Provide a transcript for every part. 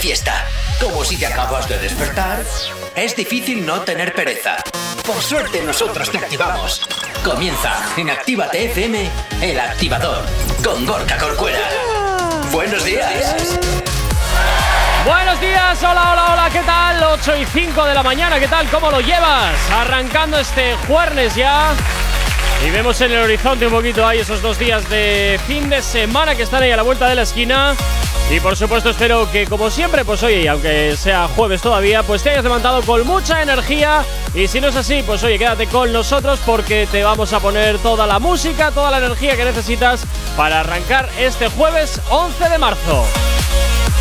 fiesta. Como si te acabas de despertar, es difícil no tener pereza. Por suerte nosotros te activamos. Comienza en Actívate FM, el activador, con Gorka Corcuera. Buenos días. Buenos días, hola, hola, hola, ¿qué tal? 8 y 5 de la mañana, ¿qué tal? ¿Cómo lo llevas? Arrancando este jueves ya. Y vemos en el horizonte un poquito ahí esos dos días de fin de semana que están ahí a la vuelta de la esquina. Y por supuesto espero que como siempre, pues oye, aunque sea jueves todavía, pues te hayas levantado con mucha energía. Y si no es así, pues oye, quédate con nosotros porque te vamos a poner toda la música, toda la energía que necesitas para arrancar este jueves 11 de marzo.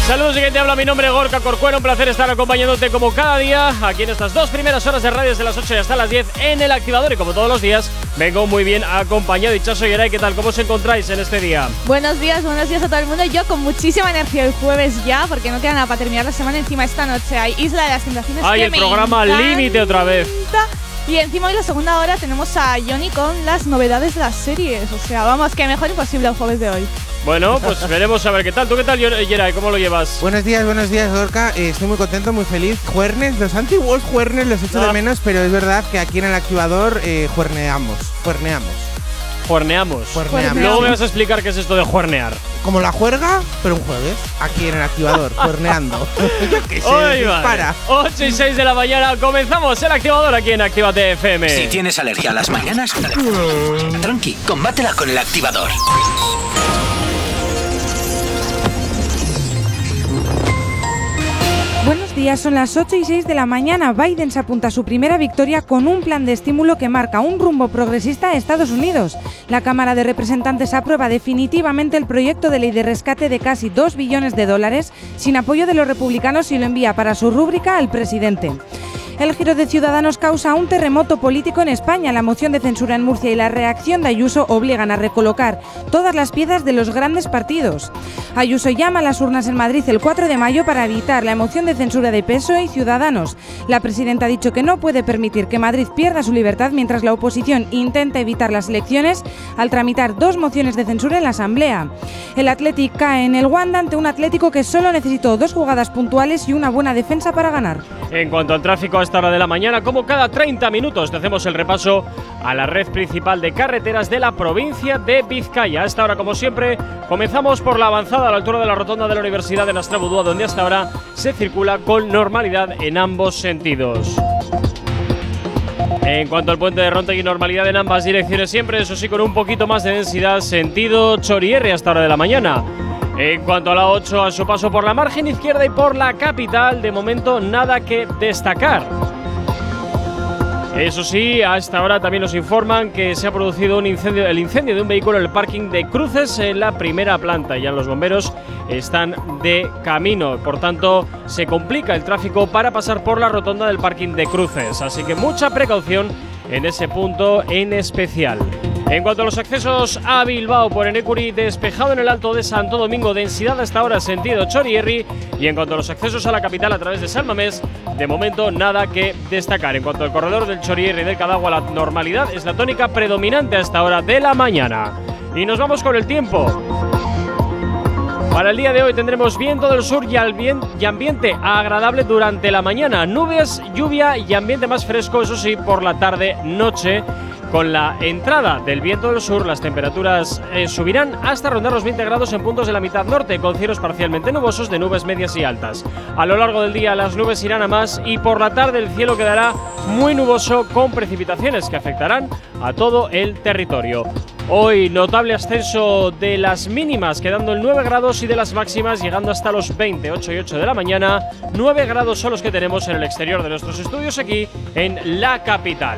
Saludos y que te habla mi nombre Gorka Corcuera, un placer estar acompañándote como cada día aquí en estas dos primeras horas de radio desde las 8 hasta las 10 en el activador y como todos los días vengo muy bien acompañado. Y Chaso Yeray, ¿qué tal? ¿Cómo os encontráis en este día? Buenos días, buenos días a todo el mundo. Yo con muchísima energía el jueves ya, porque no queda nada para terminar la semana. Encima esta noche hay Isla de las Tentaciones. Hay el programa límite otra vez. Y encima hoy la segunda hora tenemos a Johnny con las novedades de las series. O sea, vamos, que mejor imposible el jueves de hoy. Bueno, pues veremos a ver qué tal. ¿Tú qué tal, Yeray? ¿Cómo lo llevas? Buenos días, buenos días, Gorka. Eh, estoy muy contento, muy feliz. Juernes, los antiguos juernes los echo de Ah. menos, pero es verdad que aquí en el activador eh, juerneamos. Juerneamos. Juerneamos. Juerneamos. Luego me vas a explicar qué es esto de juernear. Como la juerga, pero un jueves. Aquí en el activador, juerneando. Yo qué sé, Ay, dispara. vale. 8 y 6 de la mañana comenzamos el activador aquí en Actívate FM. Si tienes alergia a las mañanas, tranqui, combátela con el activador. Son las 8 y 6 de la mañana. Biden se apunta a su primera victoria con un plan de estímulo que marca un rumbo progresista a Estados Unidos. La Cámara de Representantes aprueba definitivamente el proyecto de ley de rescate de casi 2 billones de dólares sin apoyo de los republicanos y lo envía para su rúbrica al presidente. El giro de Ciudadanos causa un terremoto político en España. La moción de censura en Murcia y la reacción de Ayuso obligan a recolocar todas las piezas de los grandes partidos. Ayuso llama a las urnas en Madrid el 4 de mayo para evitar la moción de censura de PSOE E y Ciudadanos. La presidenta ha dicho que no puede permitir que Madrid pierda su libertad mientras la oposición intenta evitar las elecciones al tramitar dos mociones de censura en la Asamblea. El Athletic cae en el Wanda ante un Atlético que solo necesitó dos jugadas puntuales y una buena defensa para ganar. En cuanto al tráfico esta hora de la mañana, como cada 30 minutos, te hacemos el repaso a la red principal de carreteras de la provincia de Vizcaya. A esta hora, como siempre, comenzamos por la avanzada a la altura de la rotonda de la Universidad de Nastrabudúa, donde hasta ahora se circula con normalidad en ambos sentidos. En cuanto al puente de Rontegui, normalidad en ambas direcciones siempre, eso sí, con un poquito más de densidad, sentido Chorierre hasta hora de la mañana. En cuanto a la 8, a su paso por la margen izquierda y por la capital, de momento nada que destacar. Eso sí, a esta hora también nos informan que se ha producido un incendio, el incendio de un vehículo en el parking de Cruces en la primera planta. Ya los bomberos están de camino, por tanto se complica el tráfico para pasar por la rotonda del parking de Cruces. Así que mucha precaución en ese punto en especial. En cuanto a los accesos a Bilbao por Enecuri, despejado en el Alto de Santo Domingo, densidad hasta ahora sentido Chorierri. Y en cuanto a los accesos a la capital a través de Salmamés, de momento nada que destacar. En cuanto al corredor del Chorierri del Cadagua, la normalidad es la tónica predominante a esta hora de la mañana. Y nos vamos con el tiempo. Para el día de hoy tendremos viento del sur y ambiente agradable durante la mañana. Nubes, lluvia y ambiente más fresco, eso sí, por la tarde, noche. Con la entrada del viento del sur, las temperaturas eh, subirán hasta rondar los 20 grados en puntos de la mitad norte, con cielos parcialmente nubosos de nubes medias y altas. A lo largo del día las nubes irán a más y por la tarde el cielo quedará muy nuboso con precipitaciones que afectarán a todo el territorio. Hoy notable ascenso de las mínimas, quedando en 9 grados y de las máximas llegando hasta los 20, 8 y 8 de la mañana. 9 grados son los que tenemos en el exterior de nuestros estudios aquí en la capital.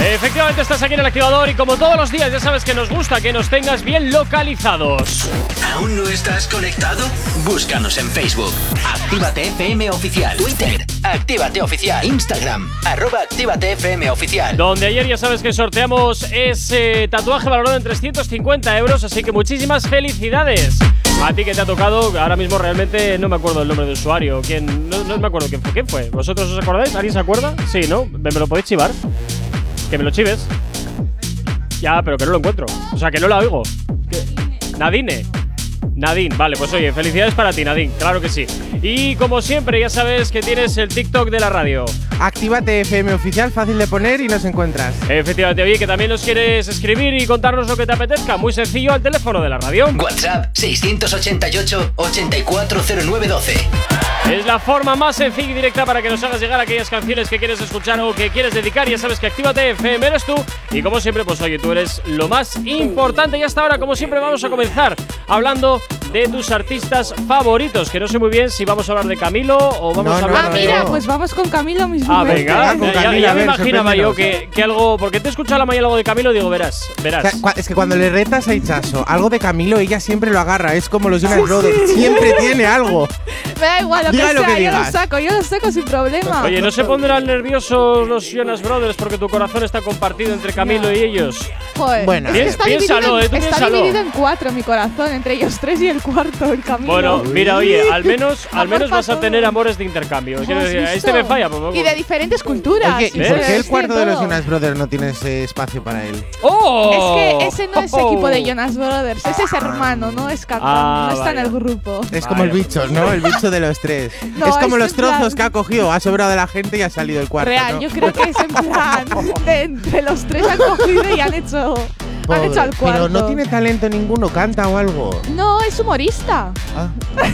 Efectivamente estás aquí en el activador y como todos los días ya sabes que nos gusta que nos tengas bien localizados. ¿Aún no estás conectado? Búscanos en Facebook. Actívate FM Oficial. Twitter. Actívate Oficial. Instagram. Arroba Actívate FM Oficial. Donde ayer ya sabes que sorteamos ese tatuaje valorado en 350 euros, así que muchísimas felicidades. A ti que te ha tocado, ahora mismo realmente no me acuerdo el nombre de usuario. ¿Quién? No, no me acuerdo quién fue. ¿Quién fue? ¿Vosotros os acordáis? ¿Alguien se acuerda? Sí, ¿no? ¿Me, me lo podéis chivar? Que me lo chives. Ya, pero que no lo encuentro. O sea, que no la oigo. ¿Qué? Nadine. Nadine, vale, pues oye, felicidades para ti, Nadine, claro que sí. Y como siempre, ya sabes que tienes el TikTok de la radio. Actívate FM oficial, fácil de poner y nos encuentras. Efectivamente, oye, que también nos quieres escribir y contarnos lo que te apetezca. Muy sencillo al teléfono de la radio. WhatsApp 688-840912. Es la forma más sencilla y directa para que nos hagas llegar aquellas canciones que quieres escuchar o que quieres dedicar. Ya sabes que Actívate FM eres tú. Y como siempre, pues oye, tú eres lo más importante. Y hasta ahora, como siempre, vamos a comenzar hablando de tus artistas favoritos. Que no sé muy bien si vamos a hablar de Camilo o vamos No, a no, hablar Ah, de. mira, pues vamos con Camilo mismo. Ah, venga, Venga, con ya, Camilo, ya a me ver, imaginaba yo que, que algo. Porque te he escuchado la mañana algo de Camilo, digo, verás, O verás. sea, es que cuando le retas a Ichazo algo de Camilo, ella siempre lo agarra. Es como los Jonas Brothers. Siempre tiene algo. Me da igual lo Diga que lo sea, que yo lo digas. saco, yo lo saco sin problema. Oye, ¿no se pondrán nerviosos los Jonas Brothers porque tu corazón está compartido entre Camilo y ellos? Joder, Bueno, es que Piens- está, piénsalo, dividido, eh, tú está piénsalo. dividido en cuatro mi corazón, entre ellos tres y el cuarto, el Camilo. Bueno, mira, oye, al menos, al menos vas a tener amores de intercambio. Este me falla, pues Y de diferentes culturas. Oye, ¿y por qué el cuarto de los. Jonas Brothers no tiene ese espacio para él? ¡Oh! Es que ese no es Oh, oh. equipo de Jonas Brothers, ese es hermano, no es cantante, Ah, no está en el grupo. Es como el bicho, ¿no? El bicho de los tres. No, es como es los plan- trozos que ha cogido, ha sobrado de la gente y ha salido el cuarto. Real, ¿no? yo creo que es en plan de entre los tres han cogido y han hecho, han Pobre. hecho al cuarto. Pero no tiene talento ninguno, canta o algo. No, es humorista. Ah,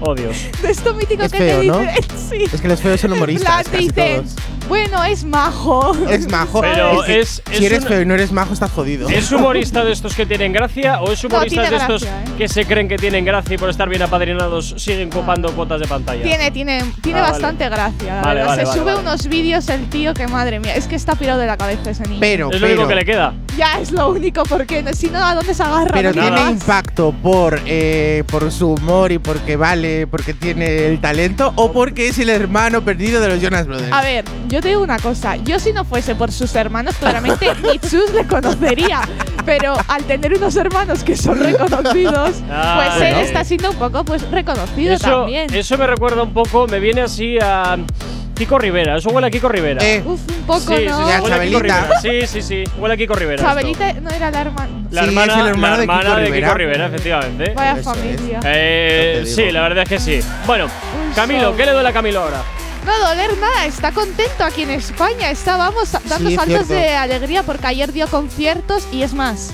Oh, Dios. De esto mítico Es que feo, te ¿no? Sí. es que los feos son humoristas. casi dicen, todos. bueno, es majo. Es majo. Pero que es- es si eres una- feo y no eres majo, estás jodido. ¿Es humorista de estos que tienen gracia o es humorista de estos gracia, ¿eh? que se creen que tienen gracia y por estar bien apadrinados siguen copando cuotas de pantalla? Tiene, tiene, tiene Ah, vale. bastante gracia. la Vale, verdad. vale, Se vale, sube vale. unos vídeos el tío que madre mía, es que está pirado de la cabeza ese niño. Pero, es lo pero, único que le queda. ya es lo único, porque si no, ¿a dónde se agarra? pero ¿Dónde tiene impacto por, eh, por su humor y porque vale, porque tiene el talento o porque es el hermano perdido de los Jonas Brothers. A ver, yo te digo una cosa. Yo si no fuese por sus hermanos, claramente ni Chus le conocería. Pero al tener unos hermanos que son reconocidos, Ah, pues bueno. él está siendo un poco pues reconocido Eso, también. eso me recuerda un poco, me viene así a Kiko Rivera. Eso huele a Kiko Rivera. Eh, Uf, un poco, sí, sí, ¿no? sí, Ya, huele a Kiko. Rivera. Sí, sí, sí, huele a Kiko Rivera. esto. Chabelita no era la hermana. La Sí, hermana, es el hermano la de Kiko hermana de Rivera. Kiko Rivera, efectivamente. Vaya Eso es. familia. Eh, sí, la verdad es que sí. Bueno, Camilo. ¿qué le duele a Camilo ahora? No doler nada, está contento aquí en España. Estábamos dando Sí, es saltos cierto. de alegría porque ayer dio conciertos y es más,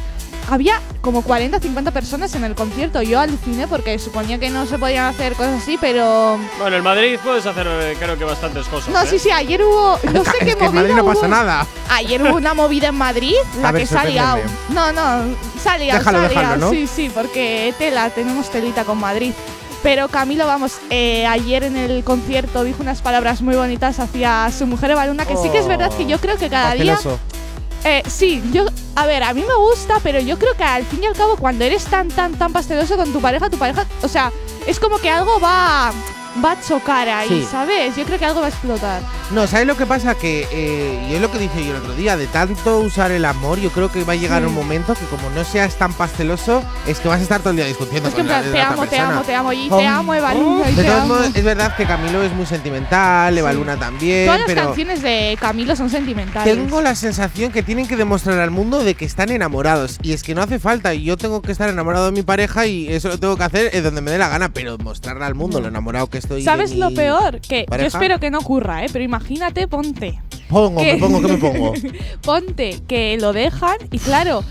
había como 40 50 personas en el concierto. Yo aluciné porque suponía que no se podían hacer cosas así, pero. Bueno, en Madrid puedes hacer, eh, creo que bastantes cosas. No, ¿eh? sí, sí, ayer hubo. No sé es qué que en movida Madrid no hubo. pasa nada. Ayer hubo una movida en Madrid, la A que sorpréndeme. No, no, liado, Déjalo. ¿no? Sí, sí, porque tela, tenemos telita con Madrid. Pero Camilo, vamos, eh, ayer en el concierto dijo unas palabras muy bonitas hacia su mujer Evaluna, que sí que es verdad que yo creo que cada día. Eh, sí, yo. A ver, a mí me gusta, pero yo creo que al fin y al cabo, cuando eres tan, tan, tan pasteloso con tu pareja, tu pareja. O sea, es como que algo va. Va a chocar ahí, Sí. ¿sabes? Yo creo que algo va a explotar. No, ¿sabes lo que pasa? Que, eh, y es lo que dije yo el otro día, de tanto usar el amor, yo creo que va a llegar Sí. un momento que como no seas tan pasteloso, es que vas a estar todo el día discutiendo Es que con la, te otra amo, te amo, te amo, y Oh. te amo, Evaluna, y De todos modos, es verdad que Camilo es muy sentimental, Evaluna también, Todas las canciones de Camilo son sentimentales. tengo la sensación que tienen que demostrar al mundo de que están enamorados. Y es que no hace falta, y yo tengo que estar enamorado de mi pareja y eso lo tengo que hacer es donde me dé la gana, pero mostrarle al mundo lo enamorado que estoy. ¿Sabes lo peor? Que yo espero que no ocurra, ¿eh? Pero imagínate, ponte. Pongo, me pongo, ¿qué me pongo? Ponte que lo dejan y claro.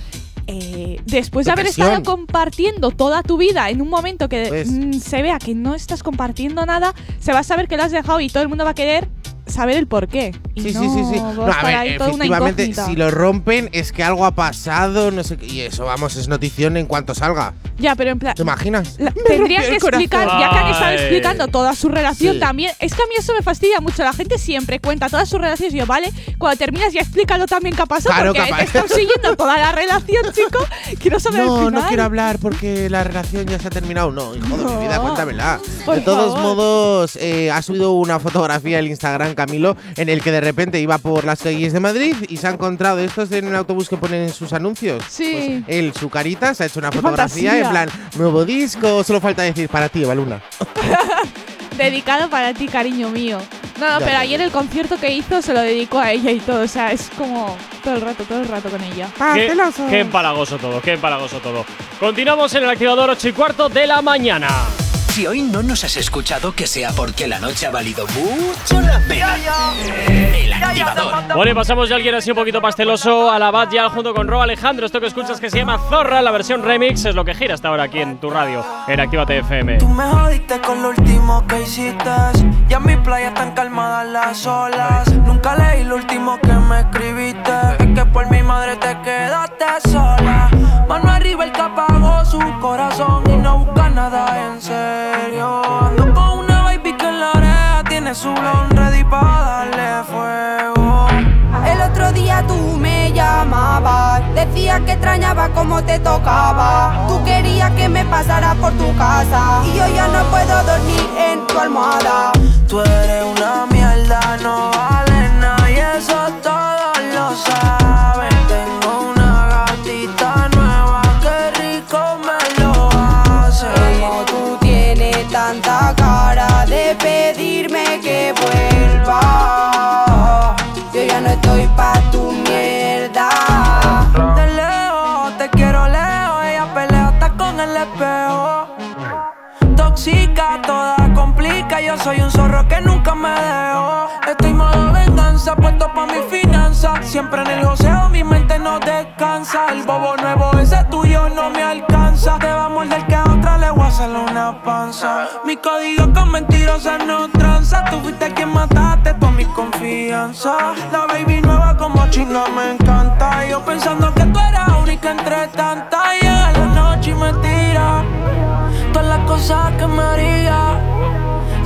eh, después de haber estado compartiendo toda tu vida en un momento que Pues. mm, se vea que no estás compartiendo nada, se va a saber que lo has dejado y todo el mundo va a querer saber el por qué. Y Sí, no sí, sí, sí. No, a ver, efectivamente, si lo rompen es que algo ha pasado, no sé qué. Y eso, vamos, es notición en cuanto salga. Ya, pero en plan. ¿Te imaginas? La- tendrían que corazón. explicar, ya que han estado explicando toda su relación Sí. también. Es que a mí eso me fastidia mucho. La gente siempre cuenta todas sus relaciones y yo, vale, cuando terminas ya explícalo también qué ha pasado. Claro, porque te están siguiendo toda la relación, chico. Quiero saber el No, final. no quiero hablar porque la relación ya se ha terminado. No, hijo de mi vida, No. cuéntamela. Por de todos favor. modos, eh, ha subido una fotografía al Instagram, Camilo, en el que de repente iba por las calles de Madrid y se ha encontrado estos en el autobús que ponen en sus anuncios. Sí. Pues él, su carita, se ha hecho una Qué fotografía fantasía. en plan, nuevo disco, solo falta decir para ti, Evaluna. Dedicado para ti, cariño mío. No, no, Ya, pero ya, ayer ya. el concierto que hizo se lo dedicó a ella y todo. O sea, es como todo el rato, todo el rato con ella. Qué, Pasteloso. qué empalagoso todo, qué empalagoso todo. Continuamos en el activador 8 y cuarto de la mañana. Si hoy no nos has escuchado, que sea porque la noche ha valido mucho la pena. El activador. Bueno, y pasamos de alguien así un poquito pasteloso a la Bad Yal junto con Ro Alejandro. Esto que escuchas que se llama Zorra, la versión remix, es lo que gira hasta ahora aquí en tu radio, en Actívate FM. Tú me jodiste con lo último que hiciste. Ya en mi playa están calmadas las olas. Nunca leí lo último que me escribiste. Es que por mi madre te quedaste sola. Mano arriba el que apagó su corazón y no busca nada en serio. Ando una baby que en la oreja tiene su blon ready para darle fuego. El otro día tú me llamabas, decías que extrañaba cómo te tocaba. Tú querías que me pasara por tu casa y yo ya no puedo dormir en tu almohada. Tú eres pa' mi finanza. Siempre en el joseo, mi mente no descansa. El bobo nuevo, ese tuyo no me alcanza. Te va a morder que a otra le voy a hacer una panza. Mi código con mentirosas no tranza. Tú fuiste quien mataste toda mi confianza. La baby nueva como chinga me encanta. Yo pensando que tú eras única entre tantas. Llega la noche y me tira todas las cosas que me haría.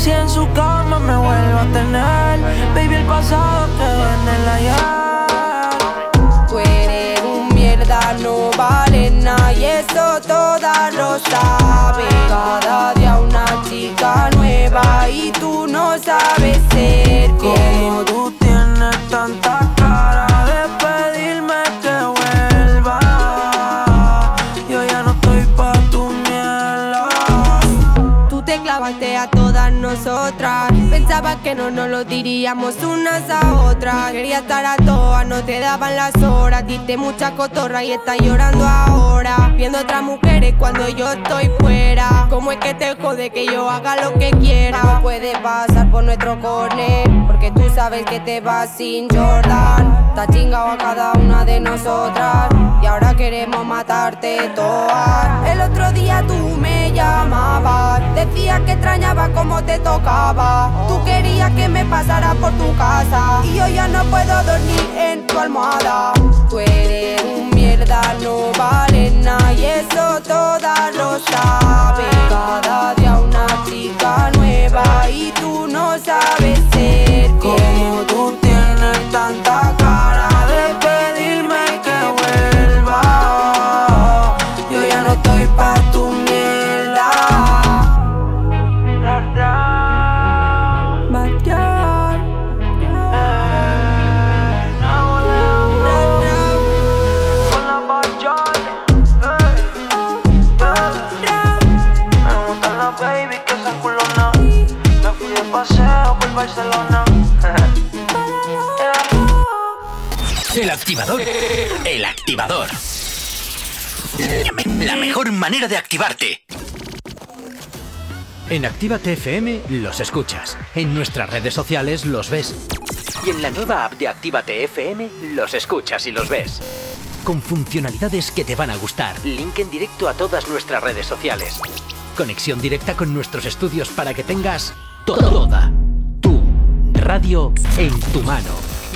Si en su cama me vuelvo a tener, baby, el pasado quedó en el ayer. Tú eres un mierda, no vale nada y eso todas lo saben. Cada día una chica nueva y tú no sabes ser Como fiel. tú tienes tanta Que no nos lo diríamos unas a otras. Quería estar a todas, no te daban las horas. Diste mucha cotorra y estás llorando ahora. Viendo otras mujeres cuando yo estoy fuera. ¿Cómo es que te jode que yo haga lo que quiera? No puede pasar por nuestro corner. Porque tú sabes que te vas sin Jordan. Está chingado a cada una de nosotras. Y ahora queremos matarte todas. El otro día tú me Decías que extrañaba cómo te tocaba. Tú querías que me pasara por tu casa. Y yo ya no puedo dormir en tu almohada. Tú eres un mierda, no vale nada. Y eso todas lo saben. Cada día una chica nueva. Y tú no sabes ser Como tú tienes tanta activador. El activador. La mejor manera de activarte. En Actívate FM los escuchas. En nuestras redes sociales los ves. Y en la nueva app de Actívate FM los escuchas y los ves. Con funcionalidades que te van a gustar. Link en directo a todas nuestras redes sociales. Conexión directa con nuestros estudios para que tengas toda tu radio en tu mano.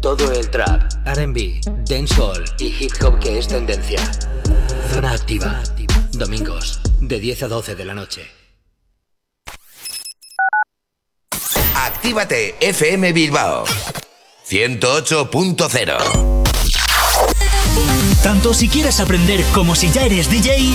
todo el trap, RB, dancehall y hip hop que es tendencia. Zona activa. Domingos, de 10 a 12 de la noche. Actívate FM Bilbao 108.0 Tanto si quieres aprender como si ya eres DJ,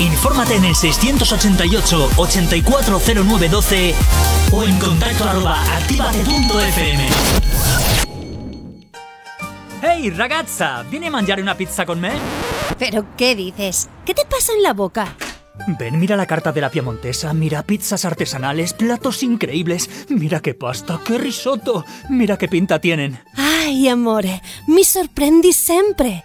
Infórmate en el 688 840912 o en contacto arroba activate.fm. Hey ragazza, ¿viene a mangiare una pizza con me? ¿Pero qué dices? ¿Qué te pasa en la boca? Ven, mira la carta de la Piemontesa, mira pizzas artesanales, platos increíbles, mira qué pasta, qué risotto, mira qué pinta tienen. Ay, amore, mi sorprendi sempre.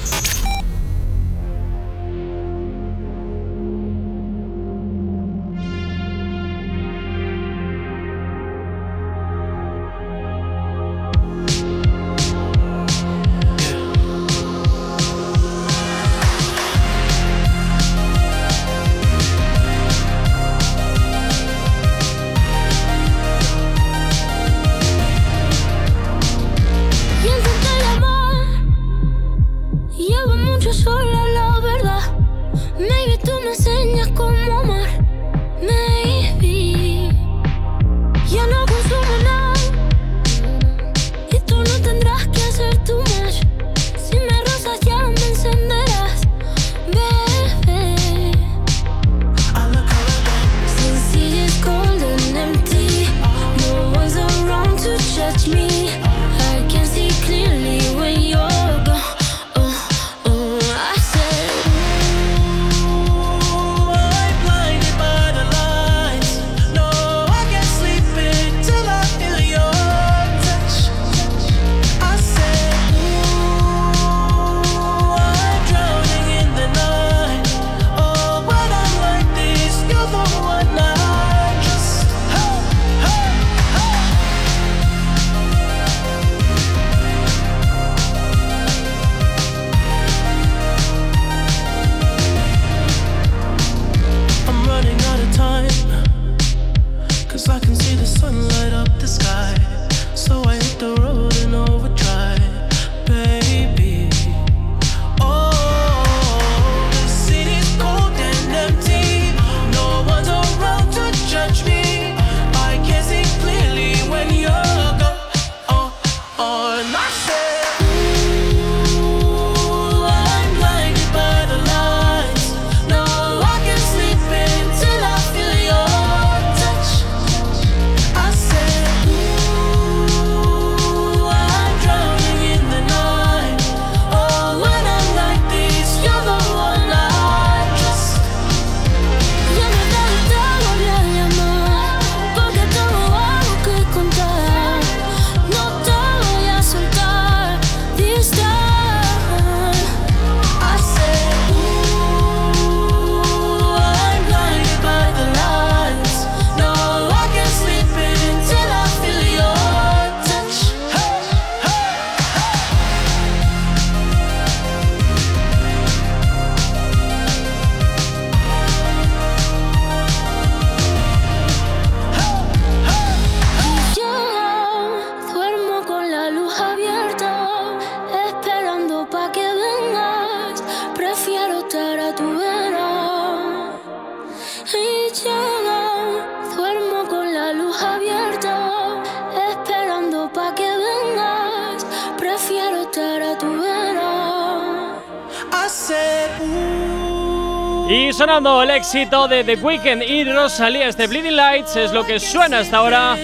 Éxito de The Weeknd y Rosalía, este Bleeding Lights es lo que suena hasta ahora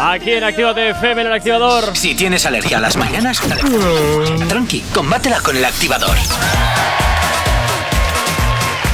aquí en Actívate FM en el activador. Si tienes alergia a las mañanas, tranqui, combátela con el activador.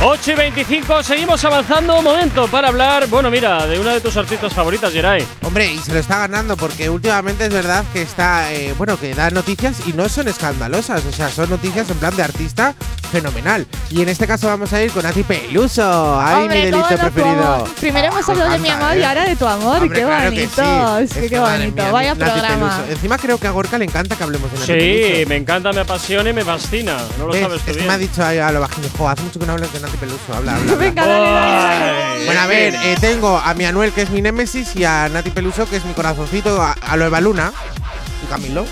8 y 25, seguimos avanzando. Un momento para hablar, bueno, mira, de una de tus artistas favoritas, Geray. Hombre, y se lo está ganando porque últimamente es verdad que está, eh, bueno, que da noticias y no son escandalosas, o sea, son noticias en plan de artista fenomenal. Y en este caso vamos a ir con Ati Peluso. Ay, Hombre, mi delito ¿cómo no tu preferido. amor? Primero hemos hablado de mi amor y ¿eh? ahora de tu amor. Hombre, qué claro que bonito. sí. Es que Es qué bonito. mía, Vaya Nati programa. Peluso. Encima creo que a Gorka le encanta que hablemos de Nati Sí, Peluso. me encanta, me apasiona y me fascina. No lo ¿Ves? sabes tú Es que bien. me ha dicho a lo bajito, jo, hace mucho que no hablas de Nati Peluso. Habla, habla. habla. Venga, dale, dale. Ay, Bueno, a ver, eh, tengo a mi Anuel, que es mi némesis, y a Nati Peluso, que es mi corazoncito, a, a lo Eva Luna. ¿Y Camilo?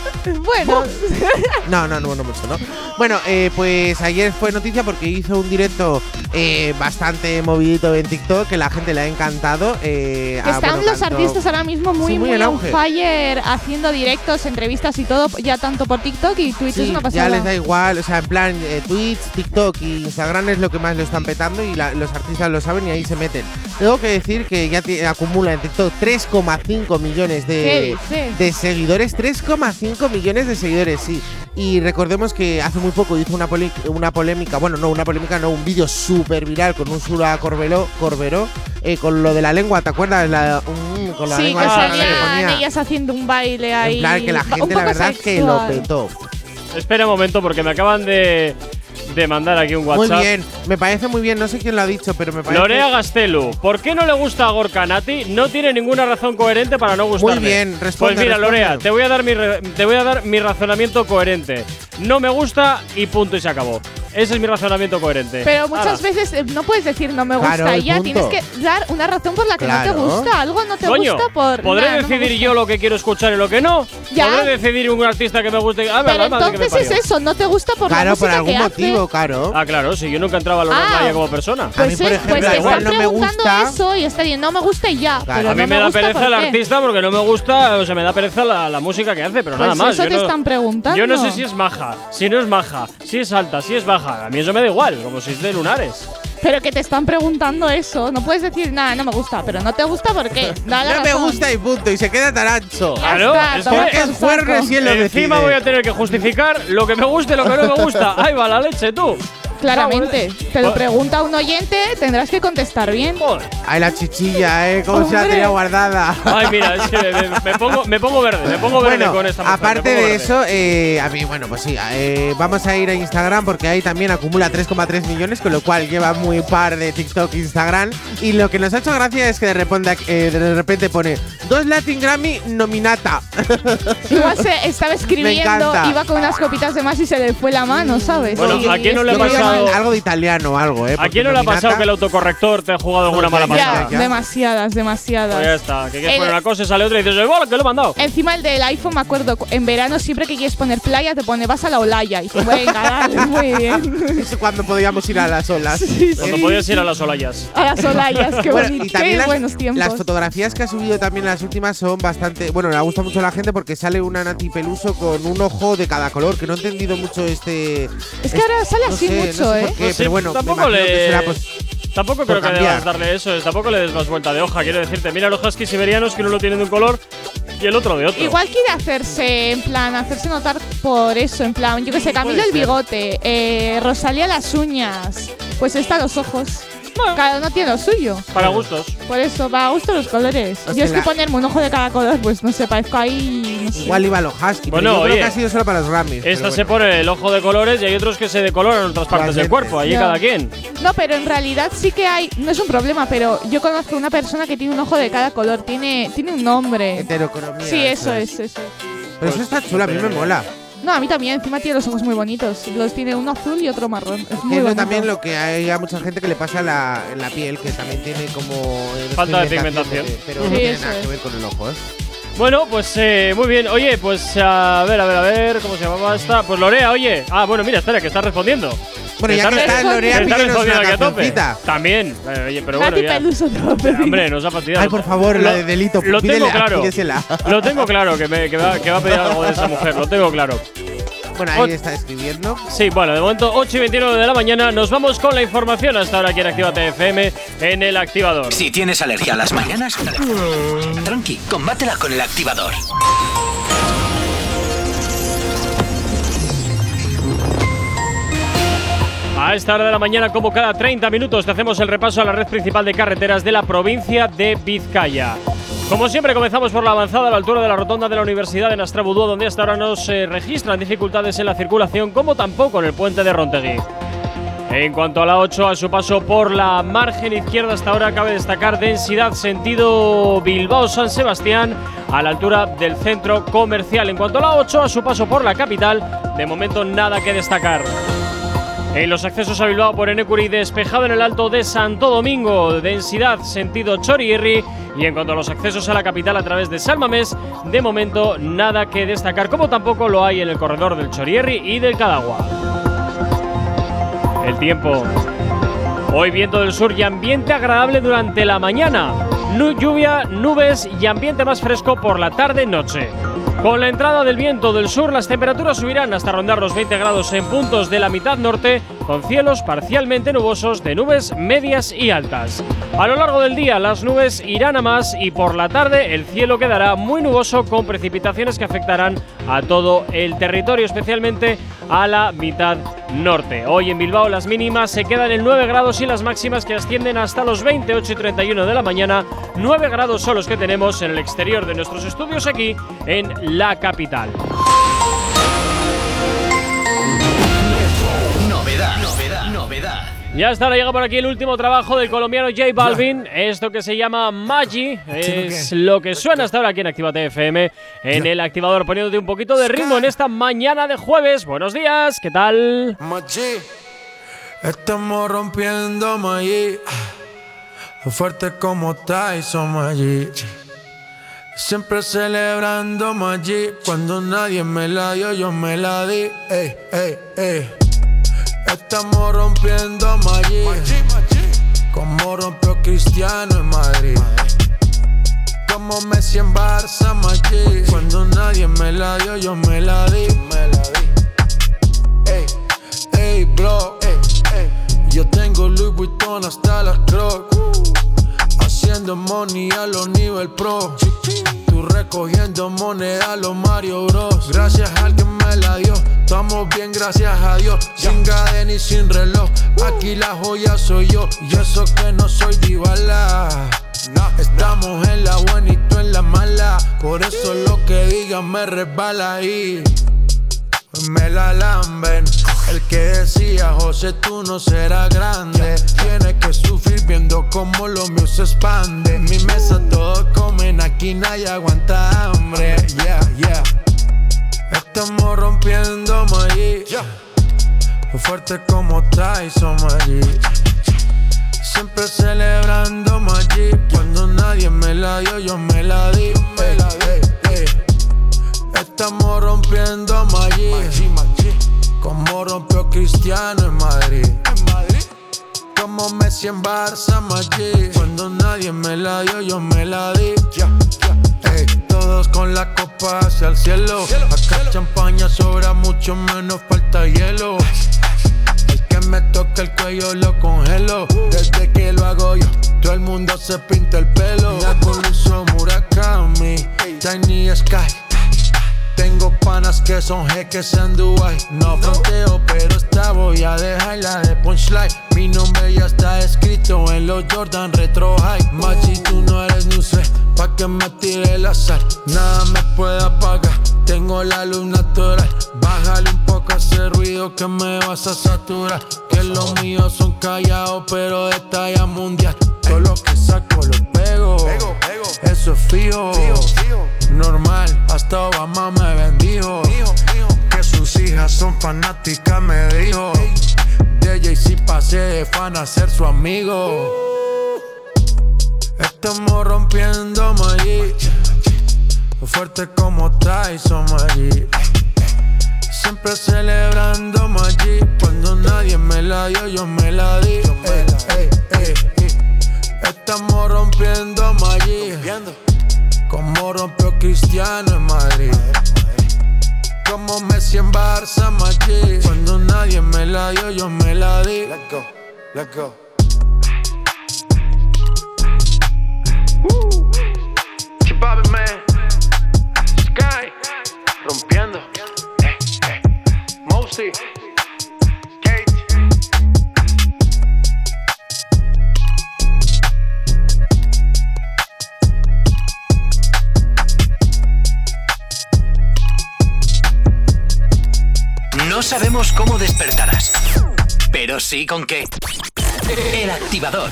Bueno, No, no, no, no mucho, ¿no? Bueno, eh, pues ayer fue noticia porque hizo un directo eh, bastante movidito en TikTok, que la gente le ha encantado. eh, ah, están bueno, los artistas ahora mismo muy, Sí, muy muy, en on auge. fire haciendo directos, entrevistas y todo, ya tanto por TikTok y Twitch. es Sí, una ya pasada. les da igual, o sea, en plan, eh, Twitch, TikTok y Instagram es lo que más lo están petando y la- los artistas lo saben y ahí se meten. Tengo que decir que ya acumula en TikTok 3,5 millones ¿Qué de, de seguidores, 3,5 millones de seguidores, sí. Y recordemos que hace muy poco hizo una, una polémica, bueno, no, una polémica, no, un vídeo súper viral con un Sura Corberó, Corberó eh, con lo de la lengua, ¿te acuerdas? La- con la Sí, lengua que salían ellas haciendo un baile ahí. En plan, que la gente, la verdad, que lo petó. Espera un momento porque me acaban de, de mandar aquí un Muy WhatsApp. bien, me parece muy bien, no sé quién lo ha dicho, pero me parece. Lorea Gastelu, ¿por qué no le gusta a Gorka Nati? No tiene ninguna razón coherente para no gustarle. Muy bien, responde, Pues mira, responde. Lorea, te voy a dar mi te voy a dar mi razonamiento coherente. No me gusta y punto y se acabó. Ese es mi razonamiento coherente. Pero muchas veces eh, no puedes decir no me gusta Claro, y ya punto. tienes que dar una razón por la que no te gusta. Algo no te Coño, gusta por. ¿podré nah, decidir yo lo que quiero escuchar y lo que no? Ya. ¿Podré decidir un artista que me guste? Ah, Pero entonces es eso, no te gusta por Claro, la por música algún que motivo, hace. claro. Ah, claro, si yo nunca entraba a la Ah. como persona. A mí, Pues, por es- ejemplo, pues te igual no me preguntando gusta. eso y está diciendo no me gusta y ya. Claro. Pero a mí no me da pereza ¿por el artista porque no me gusta, o sea, me da pereza la, la música que hace, pero Pues nada más. eso yo te no- están preguntando. Yo no sé si es maja, si no es maja, si es alta, si es baja. A mí eso me da igual, como si es de lunares. Pero que te están preguntando eso. No puedes decir nada, no me gusta. Pero no te gusta ¿por qué? Da la No me gusta y punto, y se queda tan ancho. Ya Claro, es Es él lo Encima decide. voy a tener que justificar lo que me gusta y lo que no me gusta. Ahí va la leche, tú. Claramente. Te lo pregunta un oyente, tendrás que contestar bien. Ay, la chichilla, ¿eh? ¿Cómo se la tenía guardada? Ay, mira, es que me, pongo, me pongo verde, me pongo verde Bueno, con esta mujer, aparte de verde. eso, eh, a mí, bueno, pues sí, eh, vamos a ir a Instagram porque ahí también acumula 3,3 millones, con lo cual lleva muy par de TikTok e Instagram. Y lo que nos ha hecho gracia es que de repente, eh, de repente pone dos Latin Grammy nominata. Igual se estaba escribiendo, iba con unas copitas de más y se le fue la mano, ¿sabes? Bueno, ¿a quién no le ha pasado- algo de italiano algo, ¿eh? ¿A quién no le ha pasado que el autocorrector te ha jugado alguna mala pasada? Demasiadas, demasiadas. Pues ya está, que quieres El- poner una cosa y sale otra y dices, ¡bueno, que lo he mandado! Encima el del iPhone, me acuerdo, cu- en verano siempre que quieres poner playa te pone vas a la Olaya. Y dices, venga, dale, muy bien. Cuando podíamos ir a las olas. Sí, Cuando sí. podías ir a las olayas. A las Olayas, qué, Bueno, bonito, y también qué las, buenos tiempos. las fotografías que ha subido también las últimas son bastante. Bueno, le gusta mucho a la gente porque sale una Nati Peluso con un ojo de cada color, que no he entendido mucho este. es que ahora sale no así sé, no mucho, sé ¿eh? por qué, Pues sí, pero bueno, tampoco imagino le- que será, pues, Tampoco creo que debas darle eso, es- tampoco le des más vuelta de hoja. Quiero decirte, mira los huskies siberianos que uno lo tiene de un color y el otro de otro. Igual quiere hacerse, en plan, hacerse notar por eso, en plan, yo que sé, Camilo el bigote, eh, Rosalía las uñas, pues está los ojos. Cada uno tiene lo suyo. Para gustos. Por eso, va a gusto los colores. Yo es que la- ponerme un ojo de cada color, pues no sé, parezco ahí. No sé. igual iba a los husky. Bueno, pero yo creo oye, que ha sido solo para los Grammys. Esta pero se bueno. pone el ojo de colores y hay otros que se decoloran en otras partes del Igualmente. cuerpo. Allí Ya. cada quien. No, pero en realidad sí que hay. No es un problema, pero yo conozco una persona que tiene un ojo de cada color. Tiene, tiene un nombre. Heterocromía. Sí, eso es, eso. Pero eso está chulo, a mí me mola. No, a mí también. Encima tiene los ojos muy bonitos. Los tiene uno azul y otro marrón. Es muy es también lo que hay a mucha gente que le pasa la- en la piel, que también tiene como. eh, Falta de pigmentación. Pero Sí, no tiene eso nada es. que ver con el ojo, ¿eh? Bueno, pues eh, muy bien. Oye, pues a ver, a ver, a ver, ¿cómo se llamaba esta? Pues Lorea, oye. Ah, bueno, mira, espera, que está respondiendo. Bueno, ya Está que está. Lorea, Está pídenos respondiendo una aquí a tope. También. Eh, Oye, pero bueno, ya. Pedir. Hombre, nos ha fastidiado. Ay, por favor, Lo- de delito. Lo tengo pídela, claro. pídesela. Lo tengo claro que, me- que va, que va a pedir algo de esa mujer, lo tengo claro. Bueno, ahí está escribiendo. Sí, bueno, de momento 8 y 29 de la mañana nos vamos con la información hasta ahora aquí en Actívate FM en el activador. Si tienes alergia a las mañanas, tranqui, combátela con el activador. A esta hora de la mañana, como cada 30 minutos, te hacemos el repaso a la red principal de carreteras de la provincia de Vizcaya. Como siempre, comenzamos por la avanzada a la altura de la rotonda de la Universidad de Nastrabudú, donde hasta ahora no se registran dificultades en la circulación, como tampoco en el puente de Rontegui. En cuanto a la 8, a su paso por la margen izquierda, hasta ahora cabe destacar densidad sentido Bilbao-San Sebastián a la altura del centro comercial. En cuanto a la 8, a su paso por la capital, de momento nada que destacar. En los accesos a Bilbao por Enecuri, despejado en el alto de Santo Domingo, densidad sentido Chorierri. Y en cuanto a los accesos a la capital a través de Salmamés, de momento nada que destacar, como tampoco lo hay en el corredor del Chorierri y del Cadagua. El tiempo. Hoy viento del sur y ambiente agradable durante la mañana. Lluvia, nubes y ambiente más fresco por la tarde-noche. Con la entrada del viento del sur, las temperaturas subirán hasta rondar los 20 grados en puntos de la mitad norte, con cielos parcialmente nubosos de nubes medias y altas. A lo largo del día, las nubes irán a más y por la tarde el cielo quedará muy nuboso con precipitaciones que afectarán a todo el territorio, especialmente a la mitad norte. Hoy en Bilbao las mínimas se quedan en 9 grados y las máximas que ascienden hasta los 28 y 31 de la mañana. 9 grados son los que tenemos en el exterior de nuestros estudios aquí en la capital. Novedad, novedad, novedad. Ya está, llega por aquí el último trabajo del colombiano J Balvin. Esto que se llama Magi es lo que suena hasta ahora aquí en Activate FM. En el activador poniéndote un poquito de ritmo en esta mañana de jueves. Buenos días, ¿qué tal? Magi, estamos rompiendo Magi. Fuerte como Tyson Magi. Siempre celebrando Magi. Cuando nadie me la dio, yo me la di. Ey, ey, ey. Estamos rompiendo Maggi. Como rompió Cristiano en Madrid. Como Messi en Barça, Maggi. Cuando nadie me la dio, yo me la di. Me la di. Ey, ey, bro. Yo tengo Louis Vuitton hasta las Crocs. Haciendo money a los nivel pro. Tú recogiendo moneda a los Mario Bros. Gracias a alguien me la dio. Estamos bien, gracias a Dios. Sin cadena y sin reloj. Aquí la joya soy yo. Y eso que no soy divala. Estamos en la buena y tú en la mala. Por eso lo que digan me resbala ahí. Me la lamben. El que decía, José, tú no serás grande. Tiene que sufrir viendo cómo lo mío se expande. En mi mesa todos comen, aquí nadie aguanta hambre. Yeah, yeah. Estamos rompiendo Maggi. Fuerte como Tyson Maggi. Siempre celebrando Maggi. Cuando nadie me la dio, yo me la di. Ey, ey, ey. Estamos rompiendo Maggi. Como rompió Cristiano en Madrid. Como Messi en Barça, Maggi. Cuando nadie me la dio, yo me la di. Ey, todos con la copa hacia el cielo. Acá champaña sobra mucho menos falta hielo. El que me toca el cuello lo congelo. Desde que lo hago yo, todo el mundo se pinta el pelo. La Murakami, Tiny Sky. Tengo panas que son jeques en Dubai. No fronteo, pero esta voy a dejarla de punchline. Mi nombre ya está escrito en los Jordan Retro High. Machi, tú no eres C, pa' que me tire el azar. Nada me puede apagar. Tengo la luz natural. Bájale un poco a ese ruido que me vas a saturar. Que los míos son callados, pero de talla mundial. Todo lo que saco lo pego. Eso es fijo. Normal, hasta Obama me bendijo. Que sus hijas son fanáticas, me dijo. De Jay-Z pasé de fan a ser su amigo. Estamos rompiendo Maggi. Fuerte como Tyson Maggi. Siempre celebrando Maggi. Cuando nadie me la dio, yo me la di. Ey, ey, ey. Estamos rompiendo Maggi. Como rompió Cristiano en Madrid. como Messi en Barça, machi. Cuando nadie me la dio, yo me la di. Let's go, let's go. Eh, eh. No sabemos cómo despertarás, pero sí con qué. El activador.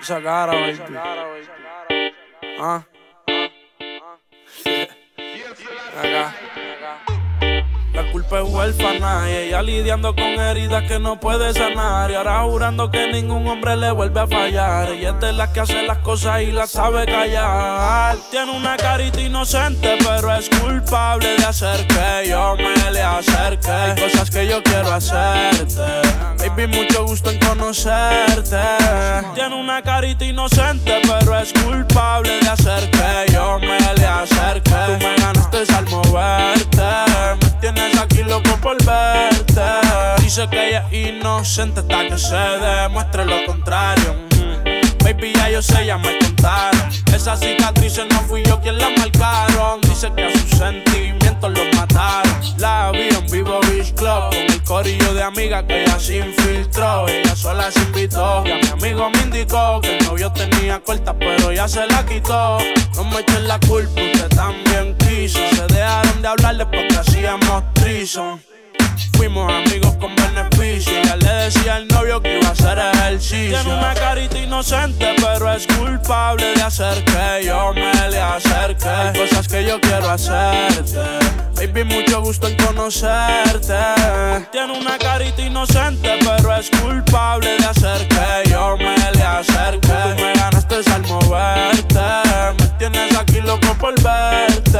Esa cara, baby. Ah. Acá. Culpa es huérfana y ella lidiando con heridas que no puede sanar. Y ahora jurando que ningún hombre le vuelve a fallar. Ella es de las que hace las cosas y las sabe callar. Tiene una carita inocente, pero es culpable de hacer que yo me le acerque. Cosas que yo quiero hacerte. Baby, mucho gusto en conocerte. Tiene una carita inocente, pero es culpable de hacer que yo me le acerque. Tú me ganaste al moverte. Tienes aquí loco por verte. Dice que ella es inocente hasta que se demuestre lo contrario. Mm. Baby, ya yo sé, ya me contaron. Esas cicatrices no fui yo quien las marcaron. Dice que a sus sentimientos los mataron. La vi en Vivo Beach Club con el corillo de amigas que ella se infiltró. Ella sola se invitó. Y a mi amigo me indicó que el novio tenía corta, pero ya se la quitó. No me echen la culpa, usted también quiso. Se dejaron de hablarle porque hacíamos trison. Fuimos amigos con beneficio. Ya le decía al novio que iba a hacer ejercicio. Tiene una carita inocente, pero es culpable de hacer que yo me le acerque. Hay cosas que yo quiero hacerte. Baby, mucho gusto en conocerte. Tiene una carita inocente, pero es culpable de hacer que yo me le acerque. Tú me ganaste al moverte. Tienes aquí loco por verte.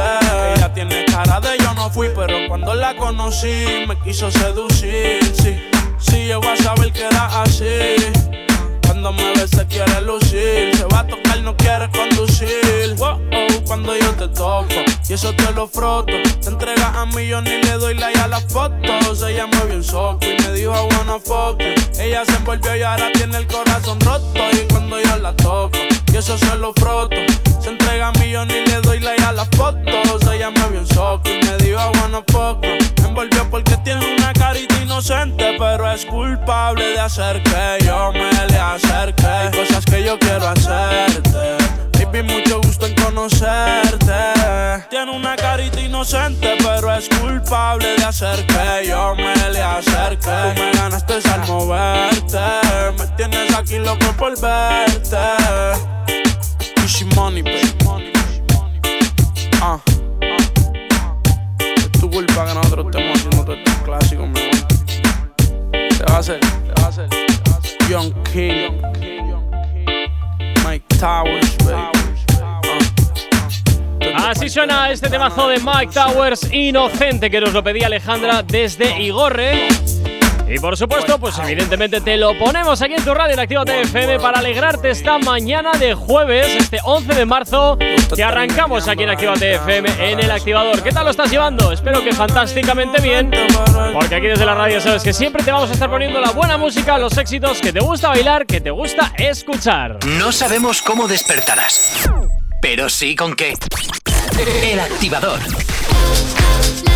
Ella tiene cara de yo no fui, pero cuando la conocí me quiso seducir. Sí, sí, yo a saber que era así. Cuando me ve se quiere lucir, se va a tocar, no quiere conducir. Wow, oh, cuando yo te toco y eso te lo froto, te entregas a mí, yo ni le doy like a las fotos. Ella me vio un soco y me dijo I wanna fuck. Ella se envolvió y ahora tiene el corazón roto. Y cuando yo la toco y eso se lo froto, se entrega yo ni le doy like a las fotos. Ella me vio un soco y me I wanna fuck you. Me envolvió porque tiene una carita inocente, pero es culpable de hacer que yo me le acerque. Hay cosas que yo quiero hacerte. Baby, mucho gusto en conocerte. Tiene una carita inocente, pero es culpable de hacer que yo me le acerque. Tú me ganaste al moverte. Me tienes aquí loco por verte. Easy money, baby. Ah. Es tu culpa que nosotros estemos haciendo todos estos clásicos, mi amor. Te va a hacer, te va a hacer. Young King. Mike Towers, baby. Así suena este temazo de Mike Towers, Inocente, que nos lo pedía Alejandra desde Igorre. Y por supuesto, pues evidentemente te lo ponemos aquí en tu radio en Activa TFM para alegrarte esta mañana de jueves, este 11 de marzo, que arrancamos aquí en Activa TFM en el activador. ¿Qué tal lo estás llevando? Espero que fantásticamente bien, porque aquí desde la radio sabes que siempre te vamos a estar poniendo la buena música, los éxitos que te gusta bailar, que te gusta escuchar. No sabemos cómo despertarás, pero sí con qué. El activador.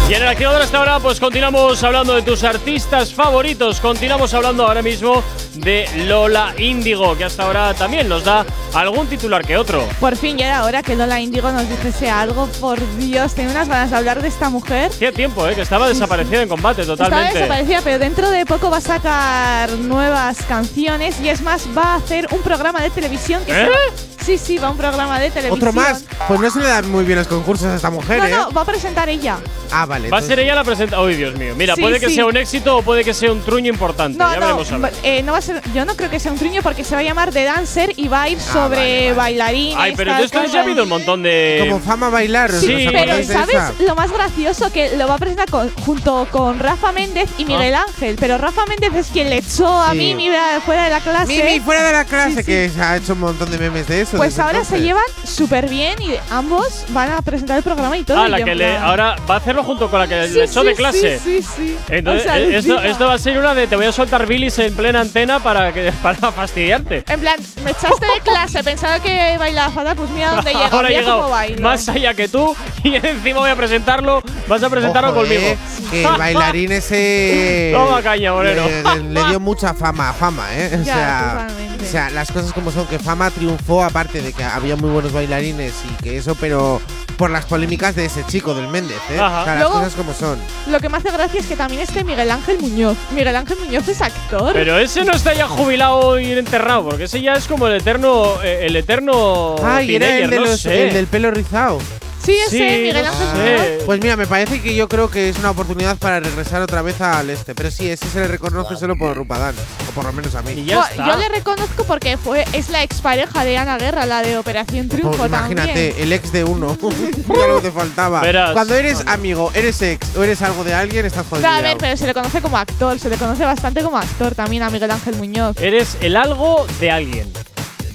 Y en el activador hasta ahora, pues continuamos hablando de tus artistas favoritos. Continuamos hablando ahora mismo de Lola Índigo, que hasta ahora también nos da algún titular que otro. Por fin ya era hora que Lola Índigo nos dijese algo. Por Dios, tengo unas ganas de hablar de esta mujer. Hacía tiempo, ¿eh? Que estaba desaparecida en combate totalmente. Estaba desaparecida, pero dentro de poco va a sacar nuevas canciones y es más, va a hacer un programa de televisión que ¿Eh? se Sí, sí, va a un programa de televisión. Otro más. Pues no se le dan muy bien los concursos a esta mujer, No, ¿eh? no, va a presentar ella. Ah, vale. Va a ser ella la presenta. ¡Uy, Dios mío! Mira, Sí, puede que sí. sea un éxito o puede que sea un truño importante. No, ya no, veremos a ver. eh, no va a ser, yo no creo que sea un triño porque se va a llamar The Dancer y va a ir sobre bailarines. Ay, pero tal, esto ya ha habido un montón de. Como fama bailar. ¿os Sí, Pero acordáis de ¿sabes esa? lo más gracioso? Que lo va a presentar con- junto con Rafa Méndez y Miguel Ah. Ángel. Pero Rafa Méndez es quien le echó a Sí. Mimi fuera de la clase. Mimi, fuera de la clase, Sí, sí. que se ha hecho un montón de memes de eso. Pues ahora se llevan súper bien y ambos van a presentar el programa y todo. Ah, y la que le, ahora va a hacerlo junto con la que Sí, le echó sí, de clase. Sí, sí, sí. Entonces, O sea, eh, esto, va a ser una de te voy a soltar bilis en plena antena para que para fastidiarte. En plan, me echaste de clase, pensaba que bailaba fatal, pues mira dónde llega, Ahora mira llegado cómo bailo. más allá que tú y encima voy a presentarlo. Vas a presentarlo Ojo, conmigo. eh, que el bailarín ese. Toma caña, Moreno. Le, le- le dio mucha fama, fama, ¿eh? O Ya, sea, o sea, las cosas como son, que fama triunfó, aparte de que había muy buenos bailarines y que eso, pero por las polémicas de ese chico, del Méndez, ¿eh? Ajá. O sea, Luego- las cosas como son. Lo que me hace gracia es que también esté Miguel Ángel Muñoz. Miguel Ángel Muñoz es actor. Pero ese no está ya jubilado y enterrado, porque ese ya es como el eterno. eh, el eterno. Ay, era el, de no los- el del pelo rizado. Sí, ese sí, Miguel Ángel. Muñoz. Pues mira, me parece que yo creo que es una oportunidad para regresar otra vez al este. Pero sí, ese se le reconoce solo por Rupadán. O por lo menos a mí. Y ya está. yo le reconozco porque fue es la expareja de Ana Guerra, la de Operación Triunfo Pues imagínate, también. el ex de uno. Mira lo que te faltaba. Verás. Cuando eres amigo, eres ex o eres algo de alguien, estás jodido. A ver, pero se le conoce como actor, se le conoce bastante como actor también a Miguel Ángel Muñoz. Eres el algo de alguien.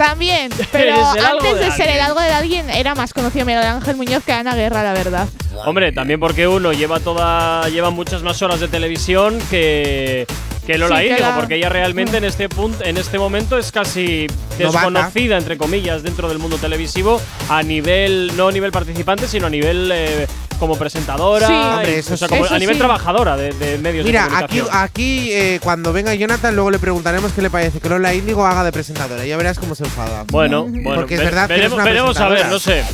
También, pero algo antes de de, ser el algo de alguien era más conocido Miguel Ángel Muñoz que Ana Guerra, la verdad. Hombre, también porque uno lleva toda lleva muchas más horas de televisión que que Lola Sí, que Índigo, la- porque ella realmente en este punto en este momento es casi Novata. desconocida entre comillas dentro del mundo televisivo a nivel no a nivel participante, sino a nivel eh, como presentadora, Sí. y- Hombre, eso o sea, como Eso a nivel sí. trabajadora de, de medios Mira, de aquí, comunicación. aquí eh, cuando venga Jonathan, luego le preguntaremos qué le parece que Lola Índigo haga de presentadora. Ya verás cómo se enfada. bueno, bueno, Porque es ve- verdad que eres veremos, una veremos a ver, no sé.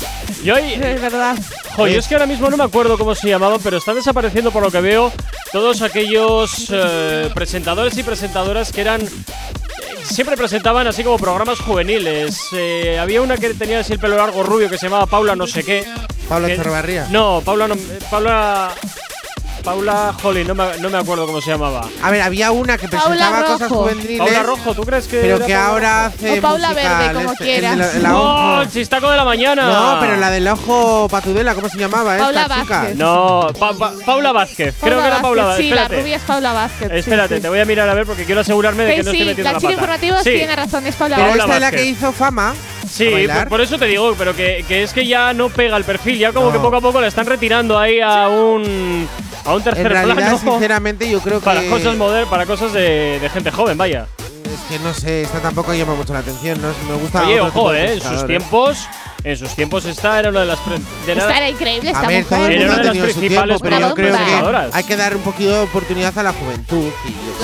Yo ahí- Es verdad. Jo, yo Eh. es que ahora mismo no me acuerdo cómo se llamaban, pero están desapareciendo por lo que veo todos aquellos eh, presentadores y presentadoras que eran. Siempre presentaban así como programas juveniles. Eh, había una que tenía así el pelo largo rubio que se llamaba Paula no sé qué. Paula que- Echevarría. No, Paula no, eh, Paula. Paula Holly, no me, no me acuerdo cómo se llamaba. A ver, había una que Paula presentaba cosas Rojo. juveniles. Paula Rojo, ¿tú crees que.? Pero era que Paula ahora Rojo? hace. O Paula música, Verde, el como este- el de quieras. ojo. ¡El chistaco de la mañana! No, pero la del ojo patudela, ¿cómo se llamaba Paula esta chica? Vázquez. No, Pa- Pa- Paula Vázquez. Creo que era Paula Vázquez, Vázquez. Sí, la Espérate. rubia es Paula Vázquez. sí, Espérate, sí. te voy a mirar a ver porque quiero asegurarme de que Sí, no sí, estoy metiendo la la chica pata. informativa Sí. tiene razón, es Paula Pero Paula esta es la Vázquez. que hizo fama. Sí, a bailar. por, por eso te digo, pero que, que es que ya no pega el perfil, ya como No. que poco a poco la están retirando ahí a un a un tercer En realidad, plano sinceramente, yo creo que. para cosas moder, para cosas de, de gente joven, vaya. Es que no sé, esta tampoco llama mucho la atención, ¿no? Me gusta. Oye, ojo, eh, en sus tiempos, en sus tiempos esta era una de las de la- Esta era increíble, esta A ver, mujer. Era una de las principales tiempo, pero yo creo presentadoras. que hay que dar un poquito de oportunidad a la juventud.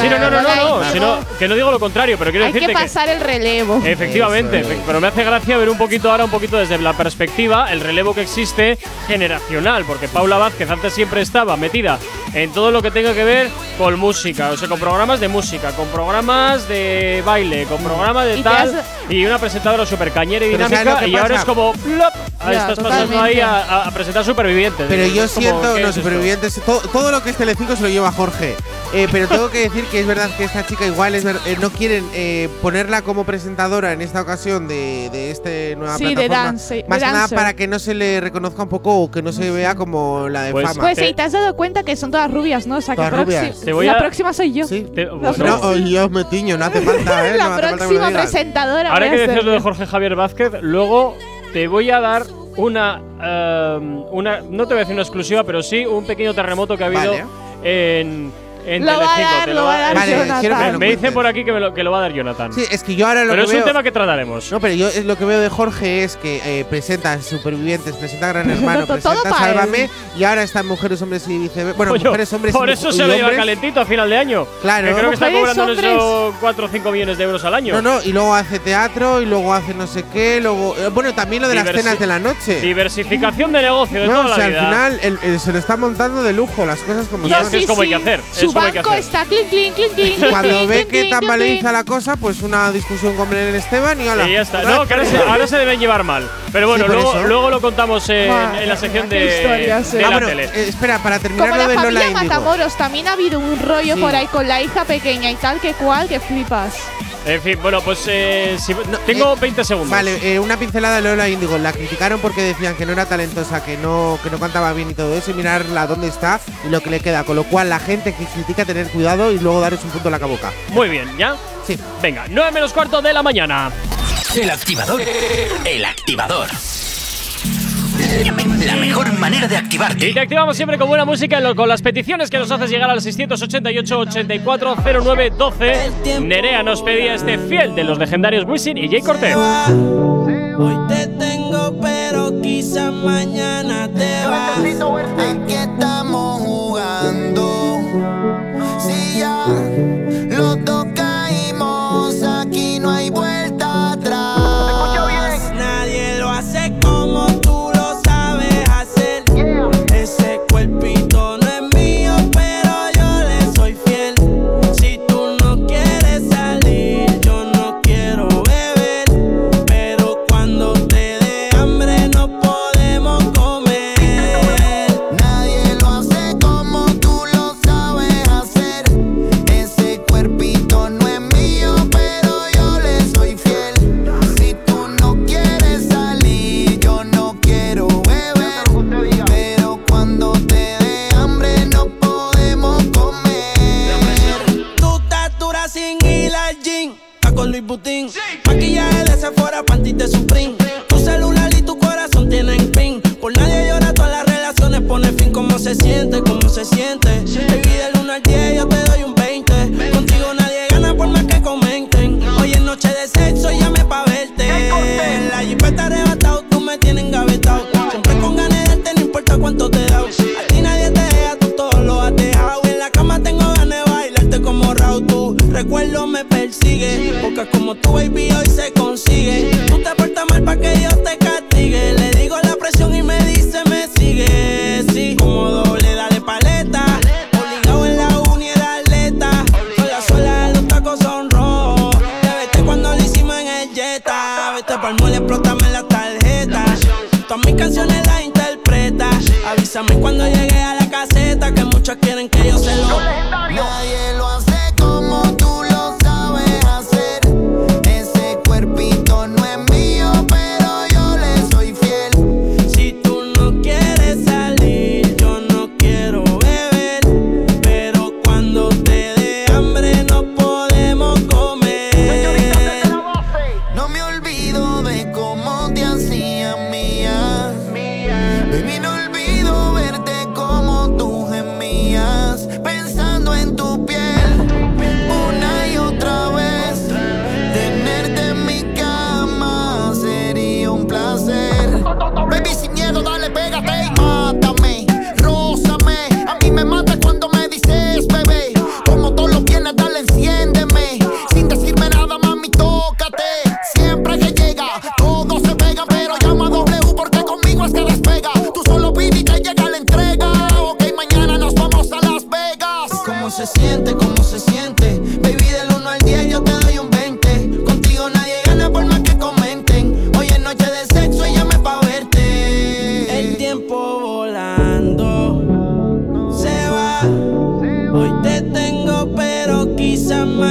Sí, no, no, no, no, no, que- sino- que no digo lo contrario, pero quiero Hay que decirte que pasar el relevo. Efectivamente, es. pero me hace gracia ver un poquito ahora, un poquito desde la perspectiva, el relevo que existe generacional, porque Paula Vázquez antes siempre estaba metida en todo lo que tenga que ver con música, o sea, con programas de música, con programas de baile, con programas de Y tal, has- y una presentadora súper cañera y Pero ¿sabes dinámica, que y ahora es como, plop, Ya, estás pasando ahí a, a- a presentar supervivientes. Pero yo siento, ¿qué no, es esto? supervivientes, todo, todo lo que es Telecinco se lo lleva Jorge. Eh, pero tengo que decir que es verdad que esta chica igual es ver- eh, no quieren eh, ponerla como presentadora en esta ocasión de, de este nueva Sí, de plataforma. Dance- de más que nada para que no se le reconozca un poco o que no se vea como la de Pues- fama. Pues sí, te has dado cuenta que son todas rubias, ¿no? O sea, que rubias. Te voy la a- próxima soy yo. Sí. Te- bueno, No, yo me tiño, no hace falta, ¿eh? la no próxima presentadora. Ahora que decías lo de. Jorge Javier Vázquez, luego te voy a dar una, ehm, una no te voy a decir una exclusiva, pero sí un pequeño terremoto que ha habido Vale. en, en Lo va a dar, Te lo va a dar Vale, Jonathan. quiero que Me, lo me dicen cuentes. por aquí que, me lo, que lo va a dar Jonathan. Sí, es que yo ahora lo pero que es un veo- tema que trataremos. No, pero yo es lo que veo de Jorge es que eh, presenta Supervivientes, presenta Gran Hermano, Todo presenta pa' él. Sálvame y ahora está Mujeres, Hombres y viceversa. Bueno, Coño, Mujeres, Hombres por y, eso y se lo lleva hombres. calentito a final de año. Claro. Que creo que está Mujeres, cobrando hombres. esos 4 o 5 millones de euros al año. No, no, y luego hace teatro y luego hace no sé qué, luego eh, bueno, también lo de las Diversi- cenas de la noche. Diversificación de negocio de no, toda o la sea, al vida. final el- el- se lo está montando de lujo, las cosas como Y No, son. es que sí, es como hay que hacer, es que banco está clink, clink, clink, clink. Cuando ve que clink. la cosa, pues una discusión con Belén Esteban y hola. Y ya está. No, que ahora se, ahora se deben llevar mal. Pero bueno, Sí, luego, luego lo contamos en, Madre en la sección de, historias, de eh. la Ah, bueno, tele. eh, espera, para terminar Como lo la de Lola. Matamoros, también ha habido un rollo Sí. por ahí con la hija pequeña y tal, que cual, que flipas. En fin, bueno, pues eh, tengo eh, 20 segundos. Vale, eh, una pincelada de Lola Indigo. La criticaron porque decían que no era talentosa, que no, que no cantaba bien y todo eso. Y mirarla dónde está y lo que le queda. Con lo cual, la gente que critica, tener cuidado y luego darles un punto a la caboca. Muy bien, ¿ya? Sí. Venga, 9 menos cuarto de la mañana. El activador. El activador. La mejor manera de activarte. Y te activamos siempre con buena música con las peticiones que nos haces llegar al 688-8409-12. Nerea nos pedía este fiel de los legendarios Wisin y Jay Cortez. Hoy te tengo, pero quizás mañana te vas. Aquí estamos Avísame cuando llegue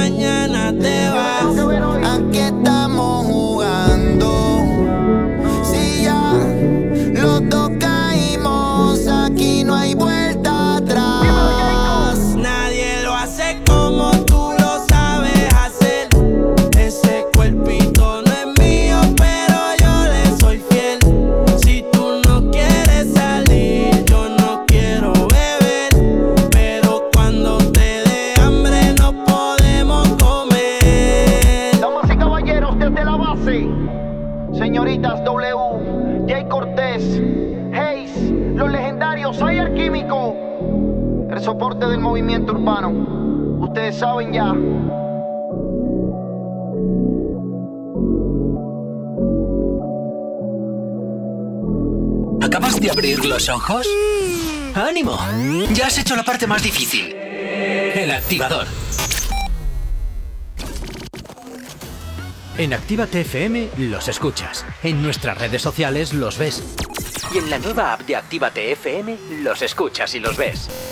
mañana te vas. Aquí está ustedes ya. ¿Acabas de abrir los ojos? ¡Ánimo! Ya has hecho la parte más difícil. El activador. En Activa TFM los escuchas. En nuestras redes sociales los ves. Y en la nueva app de Activa TFM los escuchas y los ves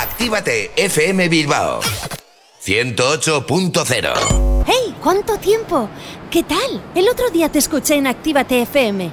Actívate FM Bilbao 108.0 ¡Hey! ¿Cuánto tiempo? ¿Qué tal? El otro día te escuché en Actívate FM.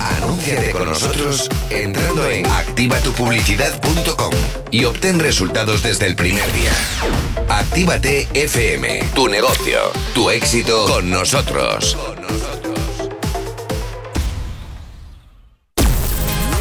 Anúnciate con nosotros entrando en activatupublicidad.com y obtén resultados desde el primer día. Actívate FM, tu negocio, tu éxito con nosotros.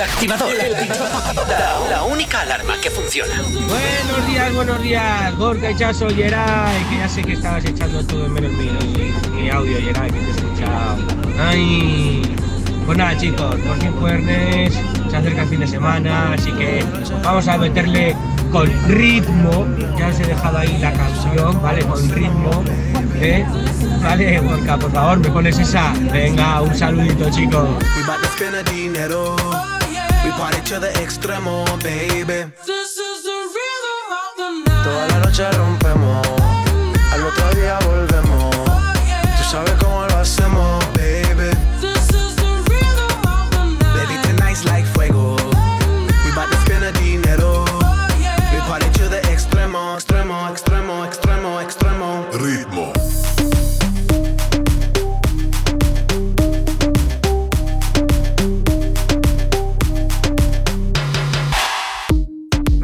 El activador. La, la única alarma que funciona. Buenos días, buenos días, Gorka Echazo, Yeray, que ya sé que estabas echando todo en menos mío, mi audio, Yeray, que te he escuchado. Ay, pues nada, chicos, por fin jueves, se acerca el fin de semana, así que vamos a meterle con ritmo. Ya os he dejado ahí la canción, ¿vale? Con ritmo, ¿eh? Vale, Gorka, por favor, me pones esa. Venga, un saludito, chicos. We bout to spend a dinero. We party to the extremo, baby. Toda la noche rompemos. Al otro día volvemos. Tú sabes cómo lo hacemos,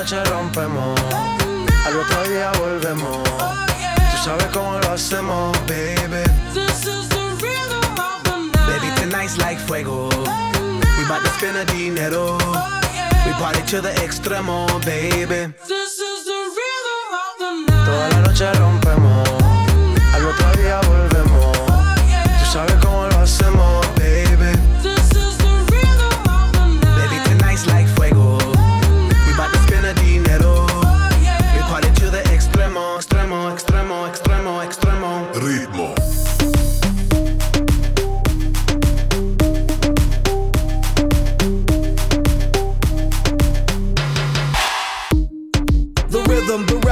Noche rompemos, al otro día volvemos. Tú sabes cómo lo hacemos, baby. Baby, tonight's like fuego. We bout to spend a dinero. We party to the extremo, baby. Toda la noche rompemos,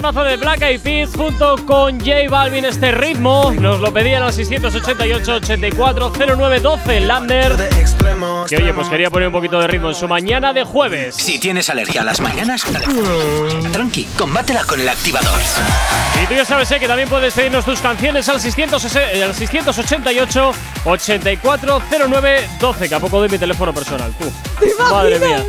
Temazo de Black Eyed Peas junto con J Balvin, este ritmo, nos lo pedían al 688-840912, Lander. Que oye, pues quería poner un poquito de ritmo en su mañana de jueves. Si tienes alergia a las mañanas, tranqui, combátela con el activador. Y tú ya sabes eh, que también puedes pedirnos tus canciones al, 600, eh, al 688 840912, que a poco doy mi teléfono personal. Tú. Madre mía.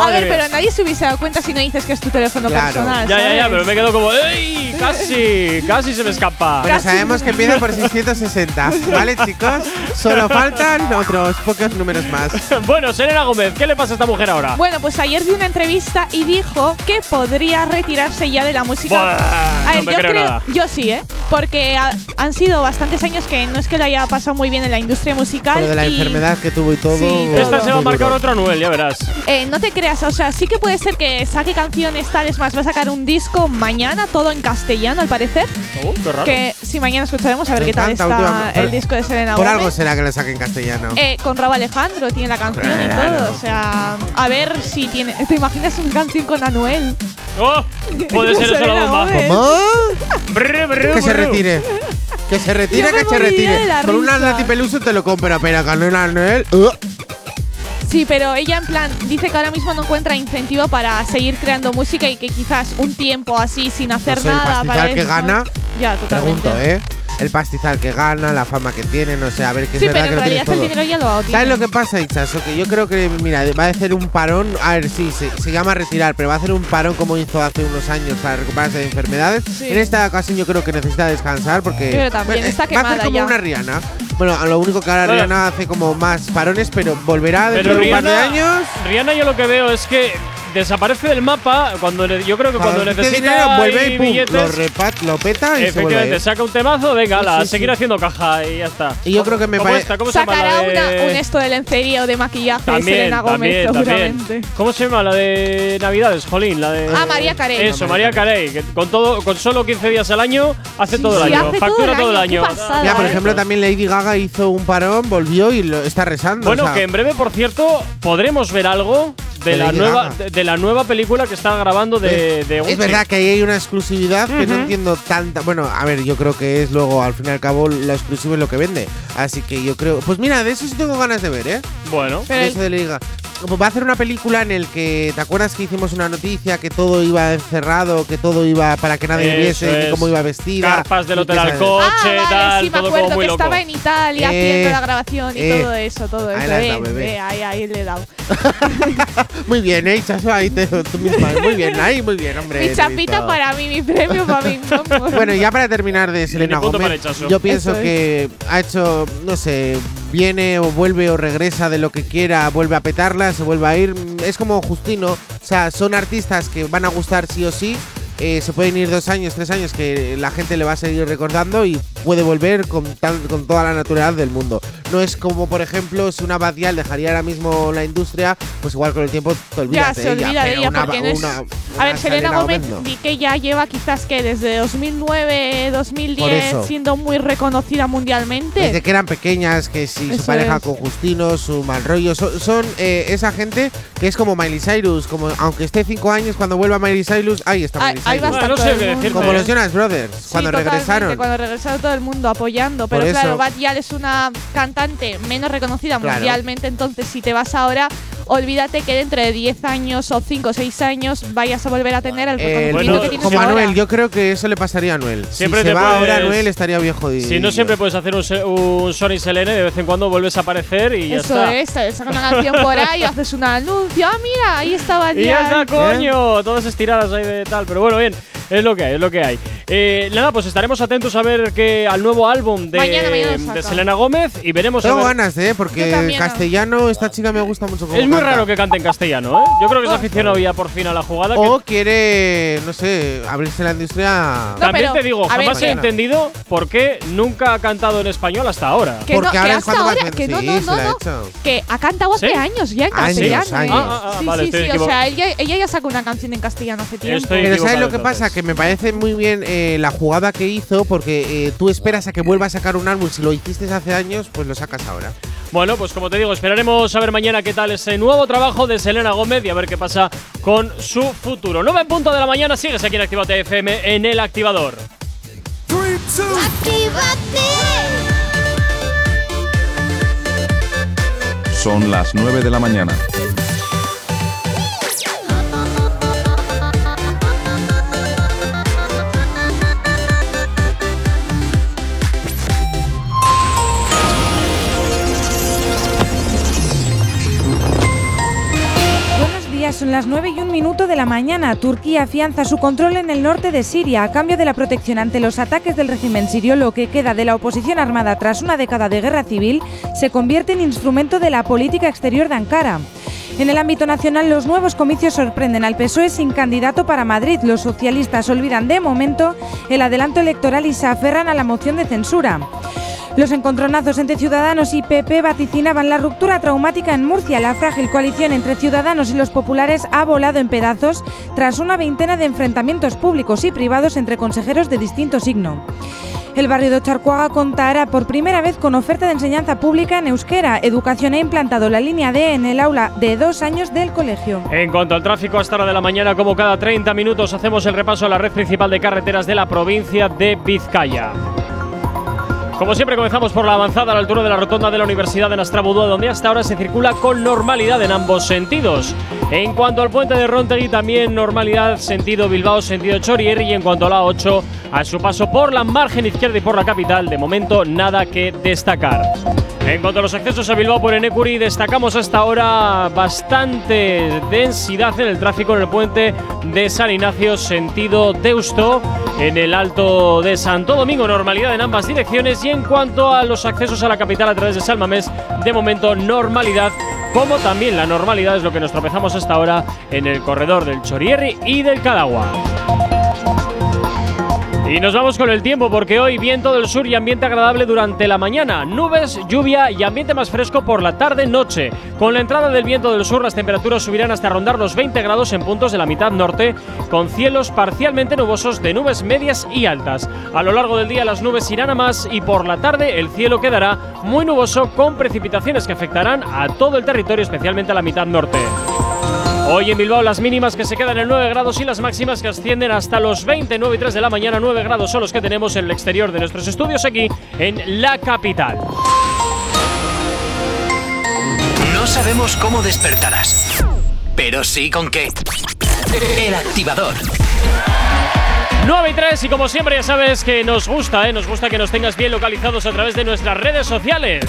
a ver, mía. pero nadie se hubiese dado cuenta si no dices que es tu teléfono personal. Ya, ya, ya, pero me quedo como, ¡ey! Casi, casi se me escapa. Bueno, sabemos que empieza por 660, ¿vale, chicos? Solo faltan otros pocos números más. bueno, Selena Gómez, ¿qué le pasa a esta mujer ahora? Bueno, pues ayer di una entrevista y dijo que podría retirarse ya de la música. Buah, a ver, no me yo creo creo, nada. yo sí, ¿eh? Porque ha- han sido bastantes años que no es que lo haya pasado muy bien en la industria musical. Lo de la y, enfermedad que tuvo y todo. Sí, Esta se va a marcar otro Anuel, ya verás. eh, no te creas, o sea, sí que puede ser que saque canciones tales más. Va a sacar un disco mañana, todo en castellano, al parecer. Oh, qué raro. Que si mañana escucharemos a ver Me qué tal está el disco de Selena Por Gomez. algo será que lo saque en castellano. Eh, con Raúl Alejandro tiene la canción y todo. O sea, a ver si tiene. ¿Te imaginas una canción con Anuel? ¡Oh! Puede ser eso la bomba. Que se retire. Que se retire, que se retire. Con una. Nati Peluso te lo compro, pero con una Noel. uh, Sí, pero ella en plan dice que ahora mismo no encuentra incentivo para seguir creando música y que quizás un tiempo así sin hacer No sé, el nada para que eso. gana. Ya, totalmente. Pregunto, ¿eh? El pastizal que gana, la fama que tiene, no sé, a ver, Sí, es verdad pero que lo tienes realidad el todo. dinero ya lo tiene. ¿Sabes lo que pasa, Ichazo? Que yo creo que, mira, va a hacer un parón. A ver, sí, se, se llama retirar, pero va a hacer un parón como hizo hace unos años para recuperarse de enfermedades. Sí. En esta ocasión yo creo que necesita descansar porque. Pero también está va a hacer como ya. una Rihanna. Bueno, a lo único que ahora Bueno. Rihanna hace como más parones, pero volverá dentro Pero de un par de años. Rihanna yo lo que veo es que desaparece del mapa cuando yo creo que cuando Cuando necesita dinero, vuelve y pum, billetes, lo, repat, lo peta y efectivamente saca un temazo, venga, la, sí, seguir sí. haciendo caja y ya está. Y yo creo que me ¿Cómo pare- esta? ¿Cómo se llama Sacará la de una, un esto de lencería o de maquillaje de También, Selena Gómez, también, seguramente. también. ¿Cómo se llama la de Navidades, Jolín? La de Ah, María Carey. Eso, María Carey, que con todo con solo 15 días al año hace todo el sí, año, hace todo factura todo el año, Mira, por ¿eh? ejemplo, también Lady Gaga hizo un parón, volvió y lo está rezando. Bueno, o sea, que en breve, por cierto, podremos ver algo de, De la nueva. De, la nueva película que está grabando de, de Gucci. Es verdad que ahí hay una exclusividad que no entiendo tanta. Bueno, a ver, yo creo que es luego, al fin y al cabo, lo exclusivo es lo que vende. Así que yo creo. Pues mira, de eso sí tengo ganas de ver, ¿eh? Bueno, Pero eso de Liga. Va a hacer una película en el que. ¿Te acuerdas que hicimos una noticia que todo iba encerrado, que todo iba para que nadie Eso viese es. cómo iba vestida? carpas del hotel que al coche, Ah, vale, tal, sí, me todo acuerdo como muy que loco. estaba en Italia Eh, haciendo la grabación y eh. todo eso, todo Ahí eso. has Eh, dado, bebé. eh, ahí, ahí le he dado. Muy bien, ¿eh? Chaso, ahí te, tú misma. Muy bien, ahí, muy bien, hombre. mi chapita para mí, mi premio para mí. Bueno, ya para terminar de Selena Gómez, yo pienso Eso es. que ha hecho, no sé, viene o vuelve o regresa de lo que quiera, vuelve a petarla, se vuelve a ir. Es como Justino, o sea, son artistas que van a gustar sí o sí. eh, se pueden ir dos años, tres años que la gente le va a seguir recordando y puede volver con, tal- con toda la naturalidad del mundo. No es como, por ejemplo, si una Badial dejaría ahora mismo la industria, pues igual con el tiempo te olvidas ya de se ella. olvida de pero ella una- porque es. una- a una ver, Selena Gómez no. di que ya lleva quizás que desde 2009, 2010 eso. siendo muy reconocida mundialmente. Desde que eran pequeñas, que si su Eso pareja es. con Justino, su mal rollo, son, son, eh, esa gente que es como Miley Cyrus, como aunque esté cinco años, cuando vuelva Miley Cyrus, ahí está Miley ahí va a Cyrus. estar no sé decirte. Como los Jonas Brothers, Sí, cuando regresaron. Cuando regresaron todo el mundo apoyando. Pero Por claro, eso. Bad Gyal es una cantante menos reconocida Claro. mundialmente, entonces si te vas ahora. Olvídate que dentro de 10 años o 5 o 6 años vayas a volver a tener el Eh, reconocimiento no, que tienes como ahora. Anuel, yo creo que eso le pasaría a Anuel. Siempre si te se va ahora Anuel estaría viejo y Si no siempre puedes hacer un, se- un Sony Selene, de vez en cuando vuelves a aparecer y ya Eso está. es, te saca una canción por ahí, haces un anuncio. Ah, mira, ahí estaba Y ya está, ya. coño. Todas estiradas ahí de tal. Pero bueno, bien. Es lo que hay, es lo que hay. Eh, nada, pues estaremos atentos a ver que al nuevo álbum de, Mañana, mañana lo de saca. Selena Gómez y veremos a Tengo ver- ganas, ¿eh? Porque castellano, esta chica me gusta mucho como Es muy canta. raro que cante en castellano, ¿eh? Yo creo que se ha aficionado ya por fin a la jugada. que- O quiere, no sé, abrirse la industria. También pero, te digo, a ver, jamás he Mañana. entendido por qué nunca ha cantado en español hasta ahora. Que no, Porque que ahora es hasta ahora, que no, sí, no, se no, la ha no, hecho. que ha cantado hace ¿Sí? años ya en Años, castellano. años. ¿eh? Ah, ah, ah, sí, vale, sí, sí, o sea, ella, ella ya sacó una canción en castellano hace tiempo. Estoy Pero ¿sabes lo que pasa? Que me parece muy bien eh, la jugada que hizo porque eh, tú esperas a que vuelva a sacar un álbum. Si lo hiciste hace años, pues lo sacas ahora. Bueno, pues como te digo, esperaremos a ver mañana qué tal ese nuevo trabajo de Selena Gómez y a ver qué pasa con su futuro. 9 en punto de la mañana, sigues aquí en Actívate FM en el activador. Son las 9 de la mañana. Son las 9 y un minuto de la mañana. Turquía afianza su control en el norte de Siria a cambio de la protección ante los ataques del régimen sirio. Lo que queda de la oposición armada tras una década de guerra civil se convierte en instrumento de la política exterior de Ankara. En el ámbito nacional, los nuevos comicios sorprenden al PSOE sin candidato para Madrid. Los socialistas olvidan de momento el adelanto electoral y se aferran a la moción de censura. Los encontronazos entre Ciudadanos y PP vaticinaban la ruptura traumática en Murcia. La frágil coalición entre Ciudadanos y los populares ha volado en pedazos tras una veintena de enfrentamientos públicos y privados entre consejeros de distinto signo. El barrio de Ocharcuaga contará por primera vez con oferta de enseñanza pública en euskera. Educación ha implantado la línea D en el aula de dos años del colegio. En cuanto al tráfico, a esta hora de la mañana, como cada 30 minutos, hacemos el repaso a la red principal de carreteras de la provincia de Vizcaya. Como siempre, comenzamos por la avanzada a la altura de la rotonda de la Universidad de Nastrabudúa, donde hasta ahora se circula con normalidad en ambos sentidos. En cuanto al puente de Rontegui, también normalidad, sentido Bilbao, sentido Chorier. Y en cuanto a la 8, a su paso por la margen izquierda y por la capital, de momento nada que destacar. En cuanto a los accesos a Bilbao por Enecuri, destacamos hasta ahora bastante densidad en el tráfico en el puente de San Ignacio, sentido Deusto, en el Alto de Santo Domingo, normalidad en ambas direcciones. Y en cuanto a los accesos a la capital a través de Salmamés, de momento normalidad. Como también la normalidad es lo que nos tropezamos hasta ahora en el corredor del Chorierri y del Cadagua. Y nos vamos con el tiempo porque hoy viento del sur y ambiente agradable durante la mañana, nubes, lluvia y ambiente más fresco por la tarde-noche. Con la entrada del viento del sur las temperaturas subirán hasta rondar los 20 grados en puntos de la mitad norte, con cielos parcialmente nubosos de nubes medias y altas. A lo largo del día las nubes irán a más y por la tarde el cielo quedará muy nuboso con precipitaciones que afectarán a todo el territorio, especialmente a la mitad norte. Hoy en Bilbao las mínimas que se quedan en 9 grados y las máximas que ascienden hasta los 20, 9 y 3 de la mañana. 9 grados son los que tenemos en el exterior de nuestros estudios aquí en la capital. No sabemos cómo despertarás, pero sí con qué. El activador. 9 y 3 y como siempre ya sabes que nos gusta, ¿eh? nos gusta que nos tengas bien localizados a través de nuestras redes sociales.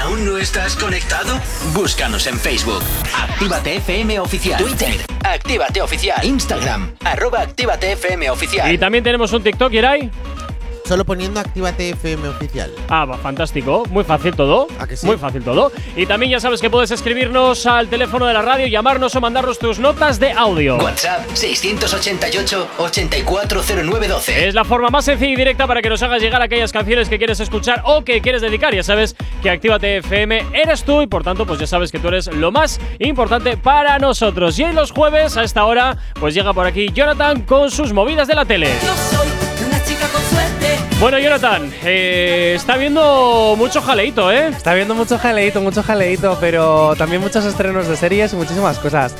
¿Aún no estás conectado? Búscanos en Facebook. Actívate FM Oficial. Twitter. Actívate Oficial. Instagram. Arroba Actívate FM Oficial. Y también tenemos un TikTok, Yeray. Solo poniendo Actívate FM oficial. Ah, va, fantástico. Muy fácil todo. Muy fácil todo. Y también ya sabes que puedes escribirnos al teléfono de la radio, llamarnos o mandarnos tus notas de audio. WhatsApp 688-840912. Es la forma más sencilla y directa para que nos hagas llegar aquellas canciones que quieres escuchar o que quieres dedicar. Ya sabes que Actívate FM eres tú y por tanto, pues ya sabes que tú eres lo más importante para nosotros. Y hoy los jueves a esta hora, pues llega por aquí Jonathan con sus movidas de la tele. Una chica con suerte. Bueno, Jonathan, eh, está viendo mucho jaleito, ¿eh? Está viendo mucho jaleito, mucho jaleito, pero también muchos estrenos de series y muchísimas cosas.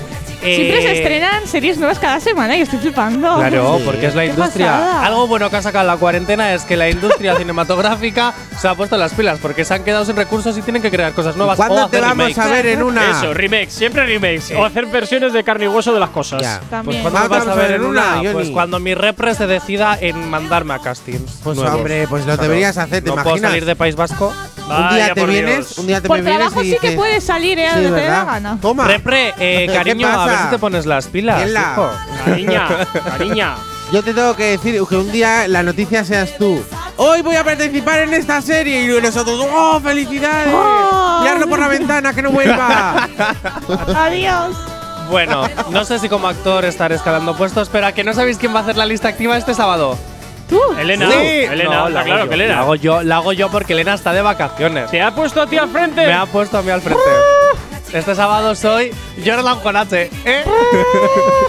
Siempre se Eh, estrenan series nuevas cada semana y estoy flipando. Claro, porque es la industria. pasada. Algo bueno que ha sacado la cuarentena es que la industria cinematográfica se ha puesto las pilas porque se han quedado sin recursos y tienen que crear cosas nuevas. ¿Cuándo o te vamos remakes. a ver en una? Eso, remakes, siempre remakes. O hacer versiones de carne y hueso de las cosas. Ya. Pues. ¿cuándo me vas a ver en una? Johnny? Pues cuando mi repre se decida en mandarme a castings. Pues, nuevos. hombre, pues lo deberías hacer, ¿te no puedo imaginas? salir de País Vasco. un día te vienes, un día te Por me vienes trabajo y sí que puedes salir, ¿eh? Sí, donde te dé la gana. Toma. Repre, eh, ¿Qué cariño, a ver si te pones las pilas. Hijo. Cariña, cariña. Yo te tengo que decir que un día la noticia seas tú. Hoy voy a participar en esta serie y nosotros, ¡oh, felicidades! ¡Oh! Tirarlo por la ventana, que no vuelva. Adiós. Bueno, no sé si como actor estaré escalando puestos, pero a que no sabéis quién va a hacer la lista activa este sábado. ¿Tú? Elena, Sí. Elena, No, está la hago claro yo, que Elena. La hago yo, la hago yo porque Elena está de vacaciones. ¿Te ha puesto a ti al frente? Me ha puesto a mí al frente. Este sábado soy Jordan con H. ¿eh?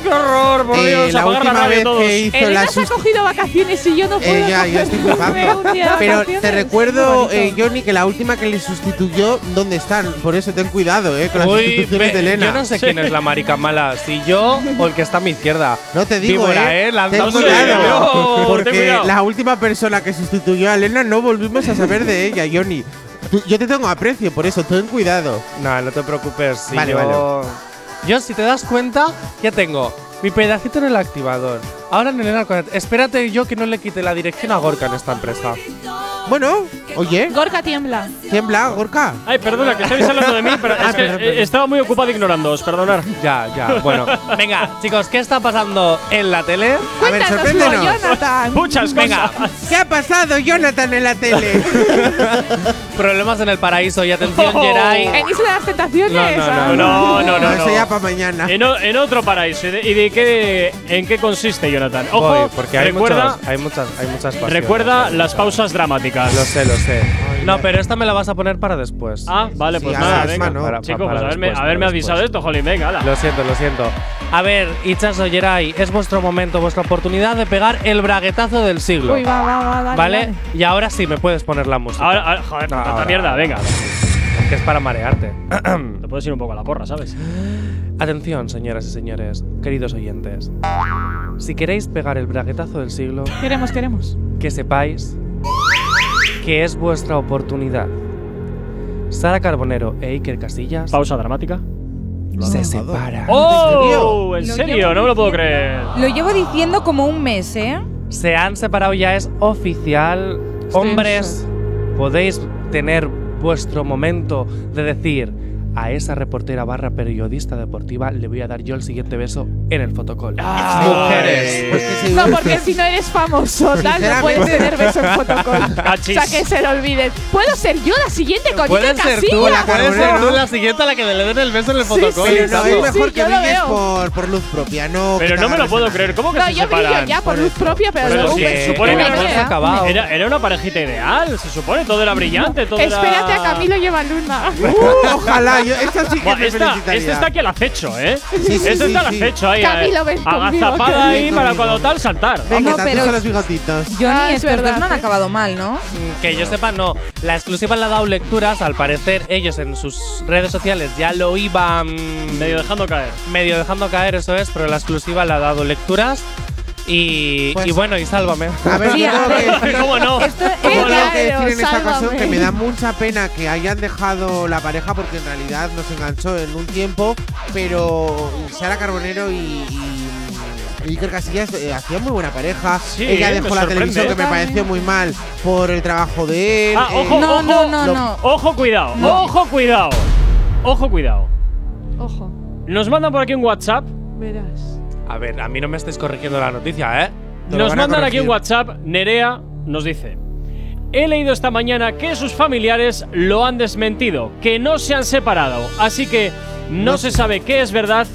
¡Qué horror, por Eh, Dios! la apagar la última radio vez todos. que hizo Elena la se ha sus- cogido vacaciones y yo no puedo. Eh, ya, yo estoy flipando. Pero te recuerdo, eh. Johnny, que la última que le sustituyó, ¿dónde están? Por eso ten cuidado, eh, con las Uy, sustituciones de Elena. yo no sé quién es la marica mala, si yo o el que está a mi izquierda. No te digo, Víbora, eh. eh, ten cuidado, Ten porque la última persona que sustituyó a Elena no volvimos a saber de ella, Johnny. Tú- yo te tengo aprecio, por eso ten cuidado. No, no te preocupes. Si Vale, yo, yo, si te das cuenta, ya tengo mi pedacito en el activador. Ahora en el. Espérate yo que no le quite la dirección a Gorka en esta empresa. Bueno, oye, Gorka tiembla. tiembla, Gorka. Ay, perdona, que estáis hablando de mí, pero Ah, es que perdón, perdón. estaba muy ocupado ignorándoos, perdonar. Ya, ya. Bueno, venga, chicos, ¿qué está pasando en la tele? A ver, Cuéntanoslo, sorpréndenos. Jonathan. Muchas Venga. cosas. ¿Qué ha pasado, Jonathan, en la tele? Problemas en el paraíso y atención, Oh. Jerai. En Isla de las Tentaciones. No, no, Ah. No, no, no, Eso no. ya para mañana. En, o- en otro paraíso. ¿Y de, y de qué, en qué consiste, Jonathan? Ojo, Voy, porque hay, recuerda, muchos- hay muchas, hay muchas pasiones. recuerda las pausas dramáticas. Lo sé, lo sé. No, pero esta me la vas a poner para después. Ah, vale, Sí, pues ahora nada, es venga. mano. Para- Chicos, para pues haberme, después, haberme para avisado de después. esto, jolín, venga, ala. Lo siento, lo siento. A ver, Ichazo Yeray, es vuestro momento, vuestra oportunidad de pegar el braguetazo del siglo. Uy, va, va, va, dale, ¿Vale? dale. Y ahora sí me puedes poner la música. Ahora, ahora- joder, No, tanta ahora, mierda, venga. que es para marearte. Te puedes ir un poco a la porra, ¿sabes? Atención, señoras y señores, queridos oyentes. Si queréis pegar el braguetazo del siglo, Queremos, queremos. que sepáis que es vuestra oportunidad. Sara Carbonero e Iker Casillas Pausa dramática. se separan. ¡Oh! ¿En serio? No me lo puedo creer. Lo llevo diciendo como un mes, ¿eh? Se han separado ya, es oficial. Hombres, podéis tener vuestro momento de decir a esa reportera barra periodista deportiva le voy a dar yo el siguiente beso en el fotocall. Mujeres. Pues No, porque si no eres famoso, tal, no puedes tener beso en fotocall. o Achis. sea, que se lo olviden. ¿Puedo ser yo la siguiente con Puedes ser tú, la puedes ser tú la siguiente a la que le den el beso en el fotocall. sí, Pero no, Ichazo. es mejor sí, que brilles veo. por, por luz propia, no. Pero no me lo puedo creer. ¿Cómo que No, se yo separan? ya por luz propia, pero, Pero luego si me- supone que. Era, era una parejita ideal, se supone. Todo era brillante, todo era… Espérate a Camilo lleva luna. Uh, ojalá, yo, esta sí que Buah, me esta, está aquí al acecho, ¿eh? Sí, sí, esta sí, está al sí. acecho ahí. Camilo, eh, ven conmigo, Agazapada ahí para cuando tal saltar. Venga, No, pero- atizo los bigotitos. Johnny, Ah, es verdad, no han acabado mal, ¿no? Mm, Que yo sepa, no. La exclusiva le ha dado lecturas. Al parecer, ellos en sus redes sociales ya lo iban Medio dejando caer. medio dejando caer, eso es, pero la exclusiva le ha dado lecturas. Y, Pues- y bueno, y sálvame. A ver, Sí, yo a tengo ver. que decir, ¿Cómo no? Esto es tengo que decir en esta ocasión que me da mucha pena que hayan dejado la pareja porque en realidad nos enganchó en un tiempo, pero Sara Carbonero y, y Iker Casillas eh, hacían muy buena pareja. Sí, Ella dejó la televisión que me pareció muy mal por el trabajo de él. Ah, eh, ojo, No, ojo, no, no, no. Ojo, cuidado. No. Ojo, cuidado. Ojo, cuidado. Ojo, Nos mandan por aquí un WhatsApp. verás. A ver, a mí no me estáis corrigiendo la noticia, ¿eh? Te Nos mandan aquí un corregir. WhatsApp. Nerea nos dice: He leído esta mañana que sus familiares lo han desmentido, que no se han separado. Así que no, No se sabe qué es verdad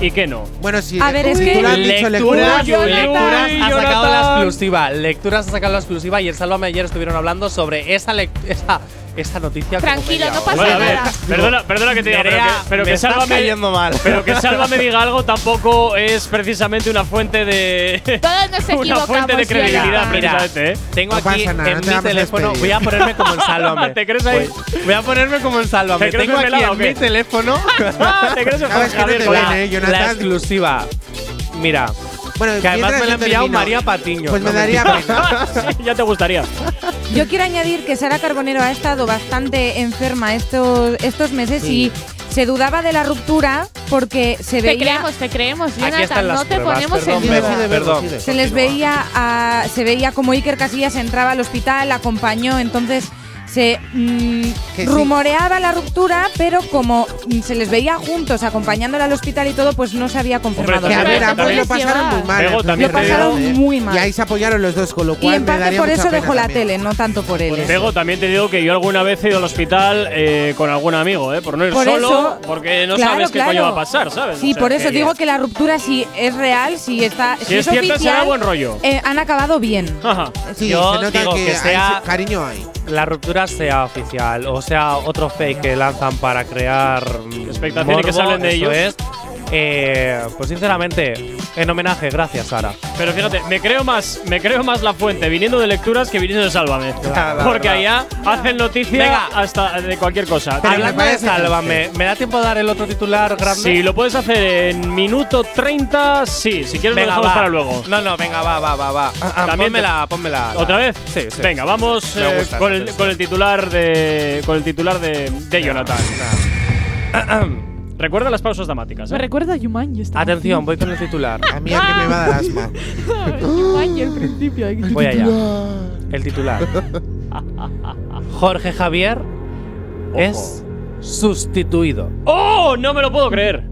y qué no. Bueno, sí. A ver, es que- tú lo has dicho, Lecturas, lecturas. lecturas ha sacado la exclusiva. Lecturas ha sacado la exclusiva y el Sálvame ayer estuvieron hablando sobre esa, esa esta noticia. como Tranquilo, media no pasa Bueno, a ver, nada. perdona, perdona que te diga, pero Nerea, que, pero me que Sálvame, mal. pero que Sálvame diga algo tampoco es precisamente una fuente de Todos nos una fuente de credibilidad. Mira, precisamente, ¿eh? Tengo No aquí nada, en no te mi teléfono. Voy a ponerme como en Sálvame. ¿Te crees ahí? Voy, voy a ponerme como en Sálvame. ¿Te Tengo aquí en mi teléfono ¿Te crees no Javier la- ¿eh, la exclusiva. Mira, Bueno, que además me la ha enviado termino, María Patiño. Pues me daría pena. Sí, ya te gustaría. Yo quiero añadir que Sara Carbonero ha estado bastante enferma estos, estos meses Sí. y se dudaba de la ruptura porque se Te veía creemos, te creemos, Aquí están Jonathan. No te pruebas, ponemos perdón, en duda. perdón. se les veía a- se veía como Iker Casillas entraba al hospital, acompañó, entonces se mm, Que sí. rumoreaba la ruptura, pero como mm, se les veía juntos acompañándola al hospital y todo, pues no se había confirmado. Hombre, Que a ver, ambos lo pasaron muy mal. En plan te de digo- Lo pasaron muy mal. Y ahí se apoyaron los dos, con lo y cual en me parte daría por eso dejó la también. tele, no tanto por él. Pego, también te digo que yo alguna vez he ido al hospital eh, con algún amigo, ¿eh? Por no ir Por solo, eso- porque no Claro, sabes qué claro. coño va a pasar, ¿sabes? Sí, O sea, por eso que- digo que la ruptura si es real, si está, Si es cierta, oficial, será buen rollo. eh, han acabado bien. Ajá. Sí, Yo se nota digo que, que sea- cariño hay. La ruptura sea oficial o sea otro fake que lanzan para crear Expectación y que se hablen de ellos. es. Eh, pues sinceramente, en homenaje, gracias Sara. Pero fíjate, me creo más, me creo más la fuente viniendo de lecturas que viniendo de Sálvame. Claro, Porque allá hacen noticia Venga. hasta de cualquier cosa. Pero Hablando de Sálvame, ¿me da tiempo de dar el otro titular grande? Si lo puedes hacer en minuto 30, sí. Si quieres venga, lo dejamos va. para luego. No, no, venga, va, va, va, va. Ah, También te- pónmela, pónmela. ¿Otra vez? Sí, sí. Venga, vamos eh, gusta con, esa el, versión. con el titular de con el titular de, de Jonathan. Recuerda las pausas dramáticas. ¿eh? Me recuerda a Yumanji. esta Atención, voy con el titular. A mí a que me va a dar asma. Yumanji al principio. Voy allá. El titular. Jorge Javier es sustituido. ¡Oh! No me lo puedo creer.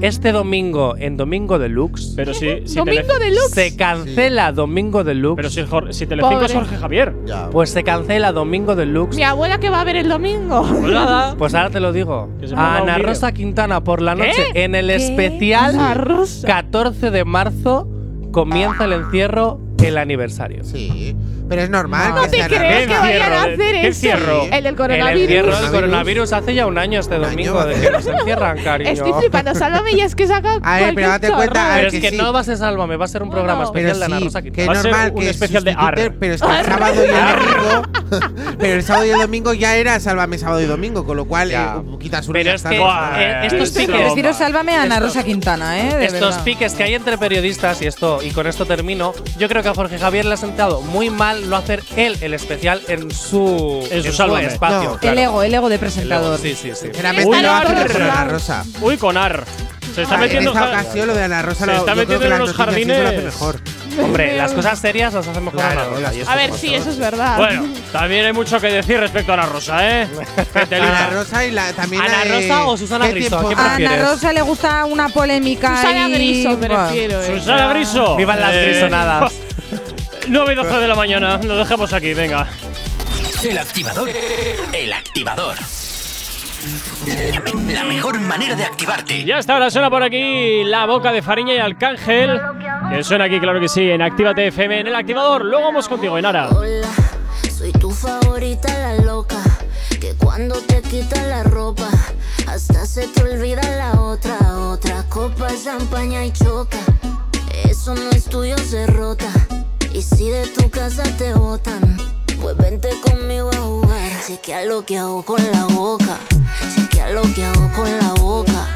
Este domingo en Domingo Deluxe Pero si, si Domingo Deluxe. se cancela Domingo Deluxe. Pero si, Jor- si Telecinco es Pobre. Jorge Javier. Pues se cancela Domingo Deluxe. Mi abuela que va a ver el domingo. Pues. Pues ahora te lo digo. Ana. Rosa Quintana por la ¿Qué? noche en el ¿Qué? especial Ana Rosa. 14 de marzo comienza el encierro el aniversario. Sí. Pero es normal No que te creo ¿Qué que vayan a hacer ¿Qué eso. encierro? El del El coronavirus. encierro del Coronavirus. coronavirus hace ya un año este domingo año, de que nos encierran, cariño. Estoy flipando. Sálvame y es que saca. A ver, pero date cuenta, Pero es que que sí. no va a ser Sálvame, va a ser un programa especial de Ana Rosa que es Quintana. Va a ser normal un que especial de Ar. Pero es que el sábado y el domingo. pero el sábado y el domingo ya era Sálvame sábado y domingo, con lo cual eh, quitas uno Pero es está, que eh, estos Esto- piques, Prefiero sálvame a Ana Rosa Quintana, ¿eh? De estos verdad. piques que hay entre periodistas y esto y con esto termino, yo creo que a Jorge Javier le ha sentado muy mal no hacer él el especial en su, En su Sálvame. espacio. No. claro. El ego, el ego de El ego, presentador. Sí, sí, sí. Uy, no, con Ana. Rosa. Uy, con Ar. Se está Ah, en metiendo esta ocasión lo de Ana Rosa Se lo, está metiendo en unos siempre lo hace jardines. mejor. Hombre, las cosas serias las mejor Claro, Ana Rosa, A ver, sí, eso es verdad. Bueno, también hay mucho que decir respecto a Ana Rosa, ¿eh? Ana. Rosa y la, también ¿Ana la Rosa o Susana ¿qué Griso? ¿Qué A Ana prefieres? Rosa le gusta una polémica. Susana Griso prefiero. eh. Susana Griso. Vivan las Eh, grisonadas. 9 y 12 de la mañana. Nos dejamos aquí, venga. El activador. El activador. La mejor manera de activarte. Ya está, ahora suena por aquí la boca de Fariña y Arcángel. Que suena aquí, claro que sí, en Actívate FM, en el activador. Luego vamos contigo, Enara. Hola, soy tu favorita, la loca. Que cuando te quitas la ropa, hasta se te olvida la otra. Otra copa champaña y choca. Eso no es tuyo, se rota. Y si de tu casa te botan, pues vente conmigo a jugar. Chequea lo que hago con la boca. Chequea lo que hago con la boca.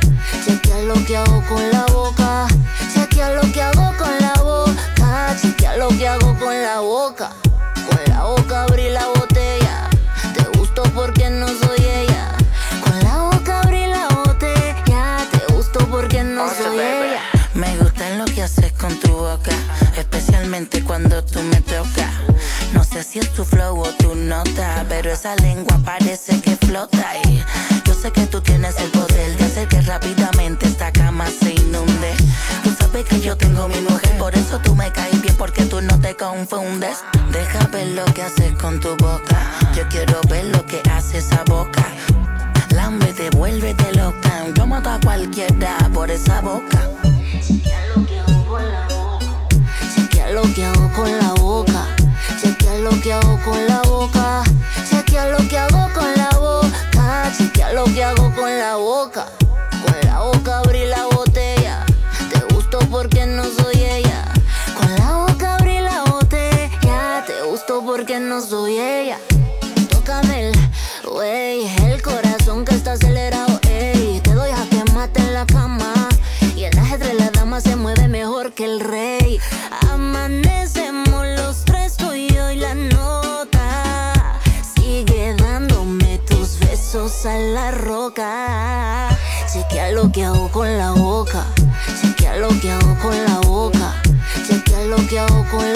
Chequea lo que hago con la boca. Chequea lo que hago con la boca. Chequea lo que hago con la boca. Con la boca abrí la botella. Cuando tú me tocas. No sé si es tu flow o tu nota, pero esa lengua parece que flota. Yo sé que tú tienes el poder de hacer que rápidamente esta cama se inunde. Tú sabes que yo tengo mi mujer, por eso tú me caes bien, porque tú no te confundes. Deja ver lo que haces con tu boca. Yo quiero ver lo que hace esa boca. Lambe, devuélvete loca. Yo mato a cualquiera por esa boca. que hago con la boca. Chequea lo que hago con la boca. Chequea lo que hago con la boca. Con la boca. Chequea lo que hago con la boca. Chequea lo que hago con la boca.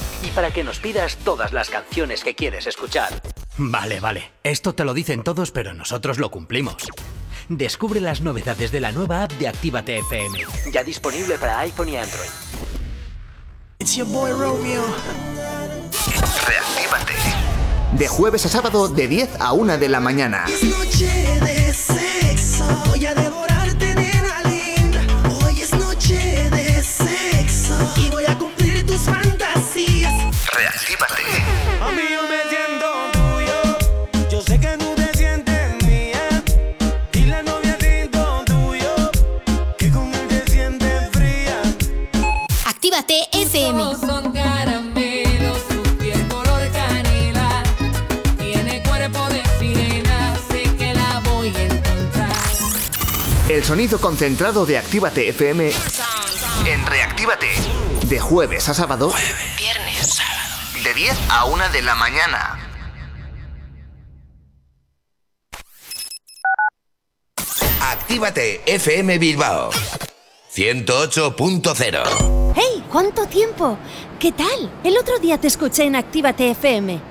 Para que nos pidas todas las canciones que quieres escuchar. Vale, vale. Esto te lo dicen todos, pero nosotros lo cumplimos. Descubre las novedades de la nueva app de Actívate FM. Ya disponible para iPhone y Android. It's your boy Romeo. Reactívate. De jueves a sábado de 10 a 1 de la mañana. Es noche de sexo. Voy a devorarte, nena linda. Hoy es noche de sexo. Y voy a. Reactívate. A mí yo me siento tuyo. Yo sé que tú te sientes mía. Y la novia siento tuyo. Que con él te sientes fría. Actívate FM. Son caramelos, su piel color canela. Tiene cuerpo de sirena, sé que la voy a encontrar. El sonido concentrado de Actívate FM en Reactívate. De jueves a sábado. Viernes, sábado. De 10 a 1 de la mañana. Actívate FM Bilbao 108.0 ¡Hey! ¿Cuánto tiempo? ¿Qué tal? El otro día te escuché en Actívate FM.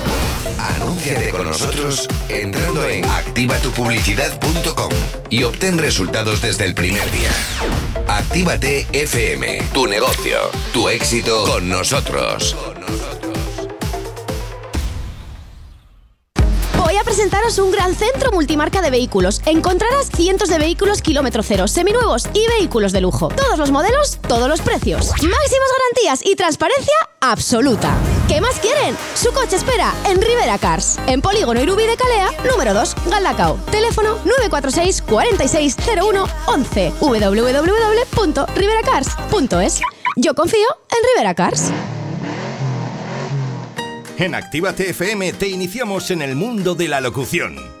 Anúnciate con nosotros entrando en activatupublicidad.com y obtén resultados desde el primer día. Actívate FM, tu negocio, tu éxito con nosotros. Voy a presentaros un gran centro multimarca de vehículos. Encontrarás cientos de vehículos kilómetro cero, seminuevos y vehículos de lujo. Todos los modelos, todos los precios. Máximas garantías y transparencia absoluta. ¿Qué más quieren? Su coche espera en Rivera Cars. En Polígono Irubí de Calea, número 2, Galdacao. Teléfono 946 4601 11 www.riveracars.es. Yo confío en Rivera Cars. En Actívate FM te iniciamos en el mundo de la locución.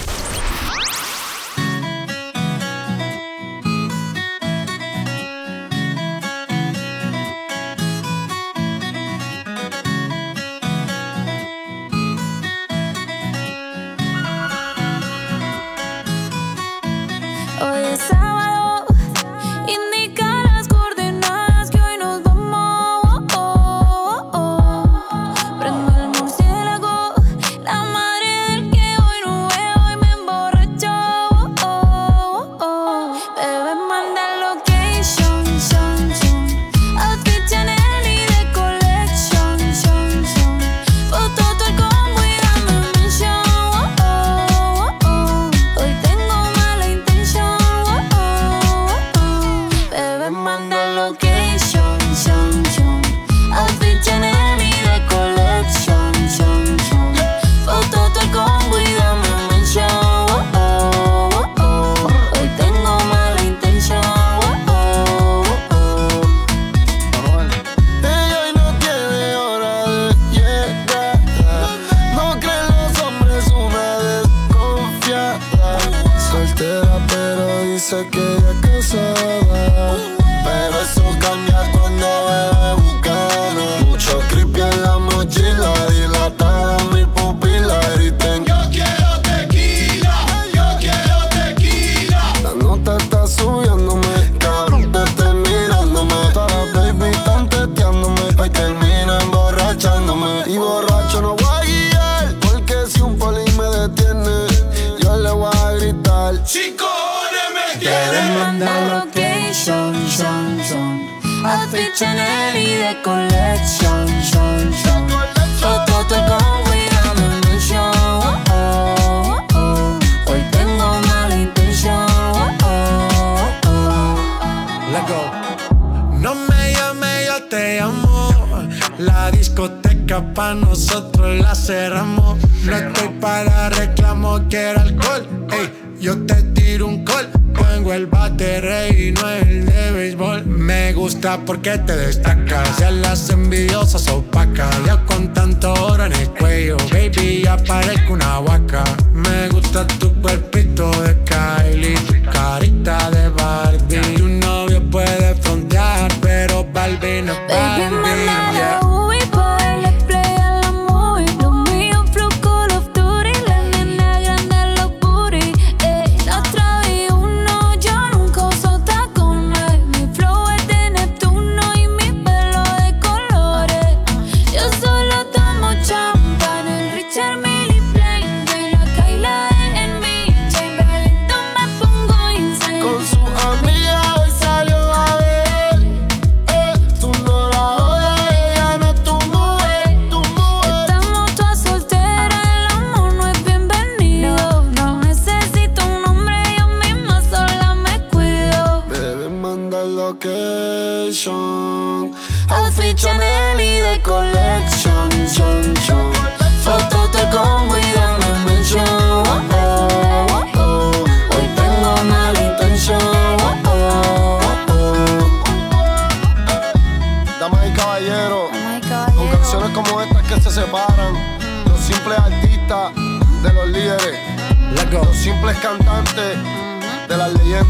Chanel y de collection, son, son Fotote con cuidado en mention, oh, oh, oh. Hoy tengo mala intención. Let go. No me llame, yo te amo. La discoteca pa' nosotros la cerramos. No estoy para reclamo, quiero alcohol. Ey, yo te tiro un call. Tengo el bate rey y no. Me gusta porque te destacas. Ya las envidiosas opacas. Ya con tanto oro en el cuello, baby, ya parezco una vaca. Me gusta tu cuerpito de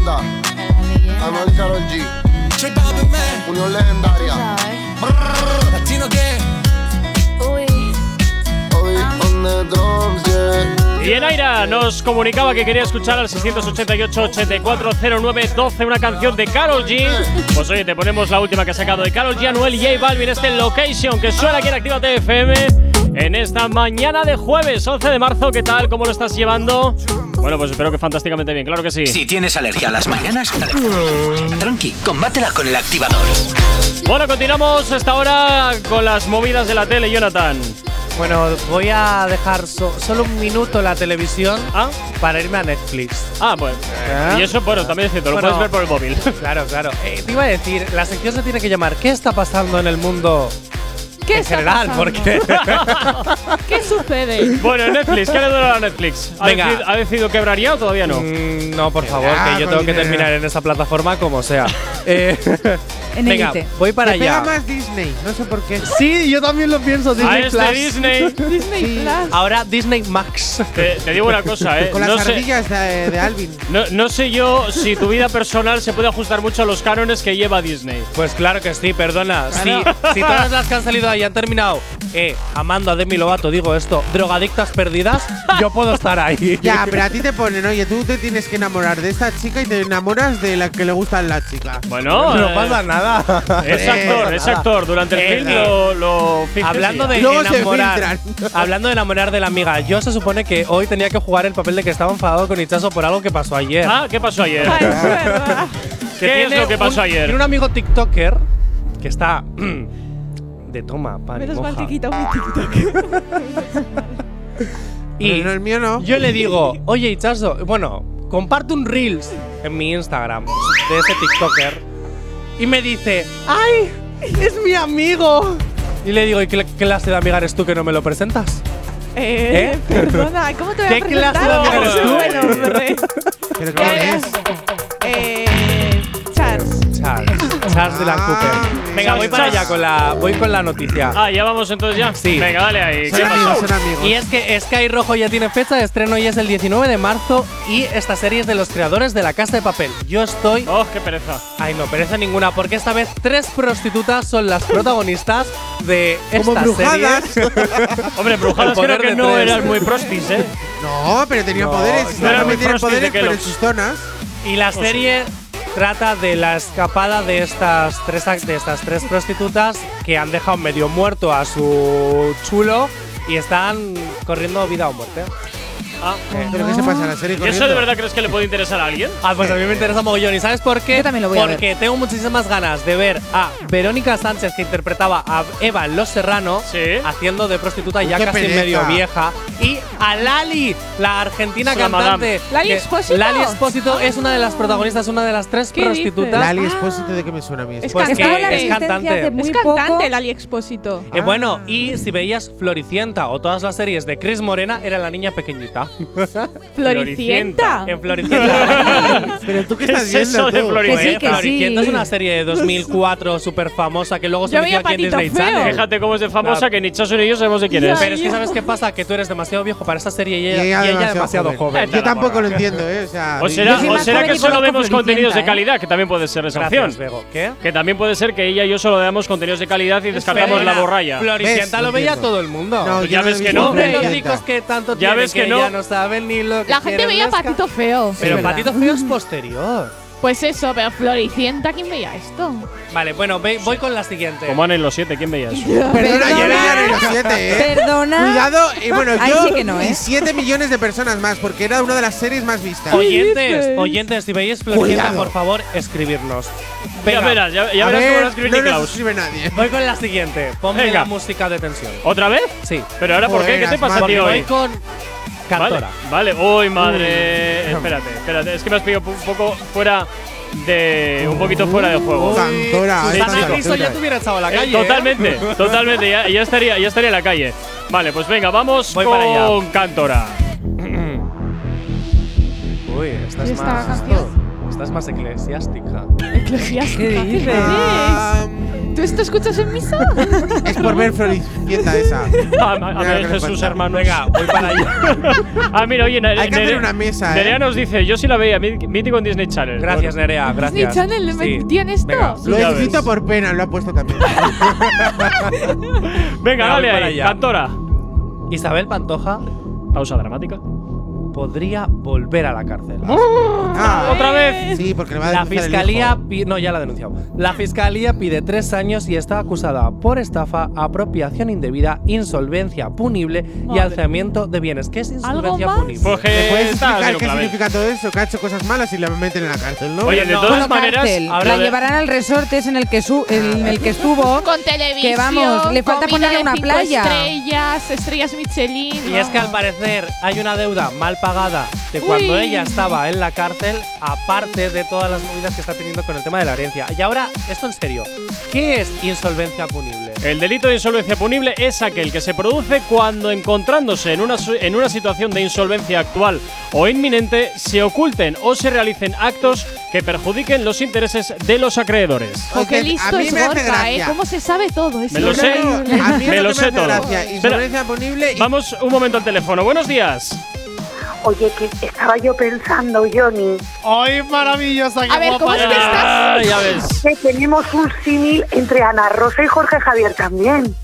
las leyendas, Anuel y Karol G, Unión Legendaria, Latino que Hoy on the drums, yeah. Y en Aira nos comunicaba que quería escuchar al 688-8409-12 una canción de Carol G. Pues oye, te ponemos la última que ha sacado de Carol G, Anuel y J Balvin, este Location que suena aquí en Activa TFM en esta mañana de jueves 11 de marzo. ¿Qué tal? ¿Cómo lo estás llevando? Bueno, pues espero que fantásticamente bien, claro que sí. Si tienes alergia a las mañanas, tranqui, combátela con el activador. Bueno, continuamos hasta ahora con las movidas de la tele, Jonathan. Bueno, voy a dejar so- solo un minuto la televisión para irme a Netflix. Ah, pues. ¿Eh? Y eso, bueno, también es cierto, lo Bueno, puedes ver por el móvil. Claro, claro. Eh, te iba a decir, la sección se tiene que llamar ¿Qué está pasando en el mundo ¿Qué en general? pasando? Porque ¿Qué sucede? Bueno, Netflix, ¿qué le duele a Netflix? ¿Ha, Venga. decid- ¿Ha decidido quebrar ya o todavía no? Mm, no, por favor, que yo tengo que terminar en esa plataforma como sea. Eh, En venga, Elite. voy para Me pega allá. más Disney, no sé por qué. Sí, yo también lo pienso. A Disney este Plus. Disney. Disney Plus. Ahora Disney Max. Te, te digo una cosa, ¿eh? Con No las sé, ardillas de, de Alvin. no, no sé yo si tu vida personal se puede ajustar mucho a los cánones que lleva Disney. Pues claro que sí, perdona. Si, si todas las que han salido ahí han terminado, eh, amando a Demi Lovato, digo esto, drogadictas perdidas, yo puedo estar ahí. Ya, pero a ti te ponen, oye, tú te tienes que enamorar de esta chica y te enamoras de la que le gustan la chica. Bueno, no eh, pasa nada. Es actor, es actor. Durante el film lo, lo Hablando de Luego se enamorar, hablando de enamorar de la amiga, yo se supone que hoy tenía que jugar el papel de que estaba enfadado con Ichazo por algo que pasó ayer. Ah, ¿qué pasó ayer? Es verdad. ¿Qué es tiene lo que pasó un- ayer? Tiene un amigo TikToker que está de toma, pan y Menos mal que quita un TikTok. Y Pero no, el mío no. yo le digo, oye Ichazo, bueno, comparte un Reels en mi Instagram de ese TikToker. Y me dice, ¡ay! ¡Es mi amigo! Y le digo, ¿y qué clase de amiga eres tú que no me lo presentas? Eh, ¿Eh? perdona, ¿cómo te voy a ¿Qué clase de presentar? amiga eres tú? Bueno, hombre. ¿Pero quién es? Eh, Charles. Dylan Cooper. Venga, voy para allá con la, voy con la noticia. Ah, ya vamos entonces ya. Sí. Venga, dale ahí. ¿Qué amigos, pasó? son amigos. Y es que Sky Rojo ya tiene fecha de estreno y es el 19 de marzo y esta serie es de los creadores de La Casa de Papel. Yo estoy… Oh, qué pereza. Ay, no, pereza ninguna, porque esta vez tres prostitutas son las protagonistas de esta brujadas. serie. Hombre, brujadas creo que no tres. eran muy prostis, ¿eh? No, pero tenían No, poderes. no tienen frosty de poderes, pero en sus zonas. Y la Oh, serie trata de la escapada de estas tres de estas tres prostitutas que han dejado medio muerto a su chulo y están corriendo vida o muerte. Ah, ¿Pero qué se pasa en la serie ¿Y eso de verdad crees que le puede interesar a alguien? Ah, pues a mí me interesa mogollón. ¿Y sabes por qué? Yo también lo voy a ver. Porque tengo muchísimas ganas de ver a Verónica Sánchez, que interpretaba a Eva en Los Serrano, Sí. haciendo de prostituta Uy, ya casi pereza. medio vieja. Y a Lali, la argentina cantante. madame. ¿Lali Espósito? Lali Espósito es una de las protagonistas, una de las tres ¿Qué prostitutas. Lali Espósito, ¿de qué me suena a mí? Es Pues cantante. es cantante. muy es poco. cantante el Ali Expósito. Eh, bueno, y si veías Floricienta o todas las series de Chris Morena, era la niña pequeñita. Floricienta. en Floricienta. Pero tú qué ¿Qué estás es viendo eso de tú? Floricienta? Que sí, que sí. Floricienta es una serie de 2004 súper famosa que luego se metió veía aquí en Disney. Channel. Fíjate cómo es de famosa Claro. que ni Chaso ni yo sabemos de quién es. Pero es que. ¿sabes qué pasa? Que tú eres demasiado viejo para esta serie y ella, Y y ella demasiado, joven. Yo tampoco lo entiendo, ¿eh? O sea, O será, o que y solo vemos contenidos de ¿eh? calidad, que también puede ser esa opción. ¿Qué? Que también puede ser que ella y yo solo damos contenidos de calidad y descartamos la borralla. Floricienta lo veía todo el mundo. No, Pues ya ves que no. Ya ves que que no. Ya no saben ni lo que La gente veía. Patito Feo. Pero verdad. Patito Feo es posterior. Pues eso, pero Floricienta, ¿quién veía esto? Vale, bueno, ve- voy con la siguiente. Como en los siete, ¿quién veía eso? Perdona, yo veía en los siete, ¿eh? Perdona. Cuidado, y bueno, Ahí yo sí que no, ¿eh? y 7 millones de personas más, porque era una de las series más vistas. Oyentes, dices? oyentes, si veis Floricienta, Cuidado. por favor, escribirnos. Ya verás, ya, ya A verás ver, cómo lo escribir no nos Niklaus. escribe nadie. Voy con la siguiente. Ponme Venga. la música de tensión. ¿Otra vez? Sí. ¿Pero ahora por qué? ¿Qué te pasa a ti Porque voy hoy? con Vale, Cantora. vale. Uy, madre. Espérate, espérate. Es que me has pillado un poco fuera de. Un poquito fuera de juego. Cantora, Sí, cantora. Cristo ya te hubiera echado a la Eh, calle. ¿eh? totalmente, totalmente. Ya, ya estaría, ya estaría en la calle. Vale, pues venga, vamos Voy con para allá. Cantora. Uy, esta es ¿Y esta más. canción? Esta es más eclesiástica. Eclesiástica. ¿Qué dices? Ah, ¿Tú esto escuchas en misa? es por ver Floricienta esa. A, a Mira ver, Jesús, hermano. Venga, voy para allá. ah, mira, oye, Nere- Hay que hacer una mesa, ¿eh? Nerea nos dice: Yo sí la veía, mí- mítico en Disney Channel. Gracias, Nerea, Disney gracias. Channel le en esto. Venga, Lo he escrito por pena, lo ha puesto también. Venga, Venga, dale ahí, allá. Cantora. Isabel Pantoja Pausa dramática. Podría volver a la cárcel. Ah, Otra vez. Sí, porque le va a La denunciar el fiscalía hijo. pi- no ya la ha denunciado. La fiscalía pide tres años y está acusada por estafa, apropiación indebida, insolvencia punible y Madre. alzamiento de bienes. ¿Qué es insolvencia más? punible? Pues que ¿Me puedes está explicar qué significa todo eso? Que ha hecho cosas malas y la meten en la cárcel, ¿no? Oye, de todas Bueno, maneras, cárcel. la de- llevarán al resort ese en el que su en el que estuvo. Con televisión. Que vamos, le falta comida ponerle de una cinco playa. Estrellas, estrellas Michelin. Y es que al parecer hay una deuda mal pagada de cuando Uy. ella estaba en la cárcel, aparte de todas las movidas que está teniendo con el tema de la herencia. Y ahora, esto en serio, ¿qué es insolvencia punible? El delito de insolvencia punible es aquel que se produce cuando encontrándose en una, en una situación de insolvencia actual o inminente se oculten o se realicen actos que perjudiquen los intereses de los acreedores. Jo, qué listo es Gorka, ¿eh? ¿Cómo se sabe todo? Es Me lo sé. Me lo sé todo. Insolvencia punible y Vamos un momento al teléfono. Buenos días. Oye, que estaba yo pensando, Johnny, ¡Ay, maravillosa! A ver, ¿cómo es que estás? Ah, ya ves. que tenemos un símil entre Ana Rosa y Jorge Javier también.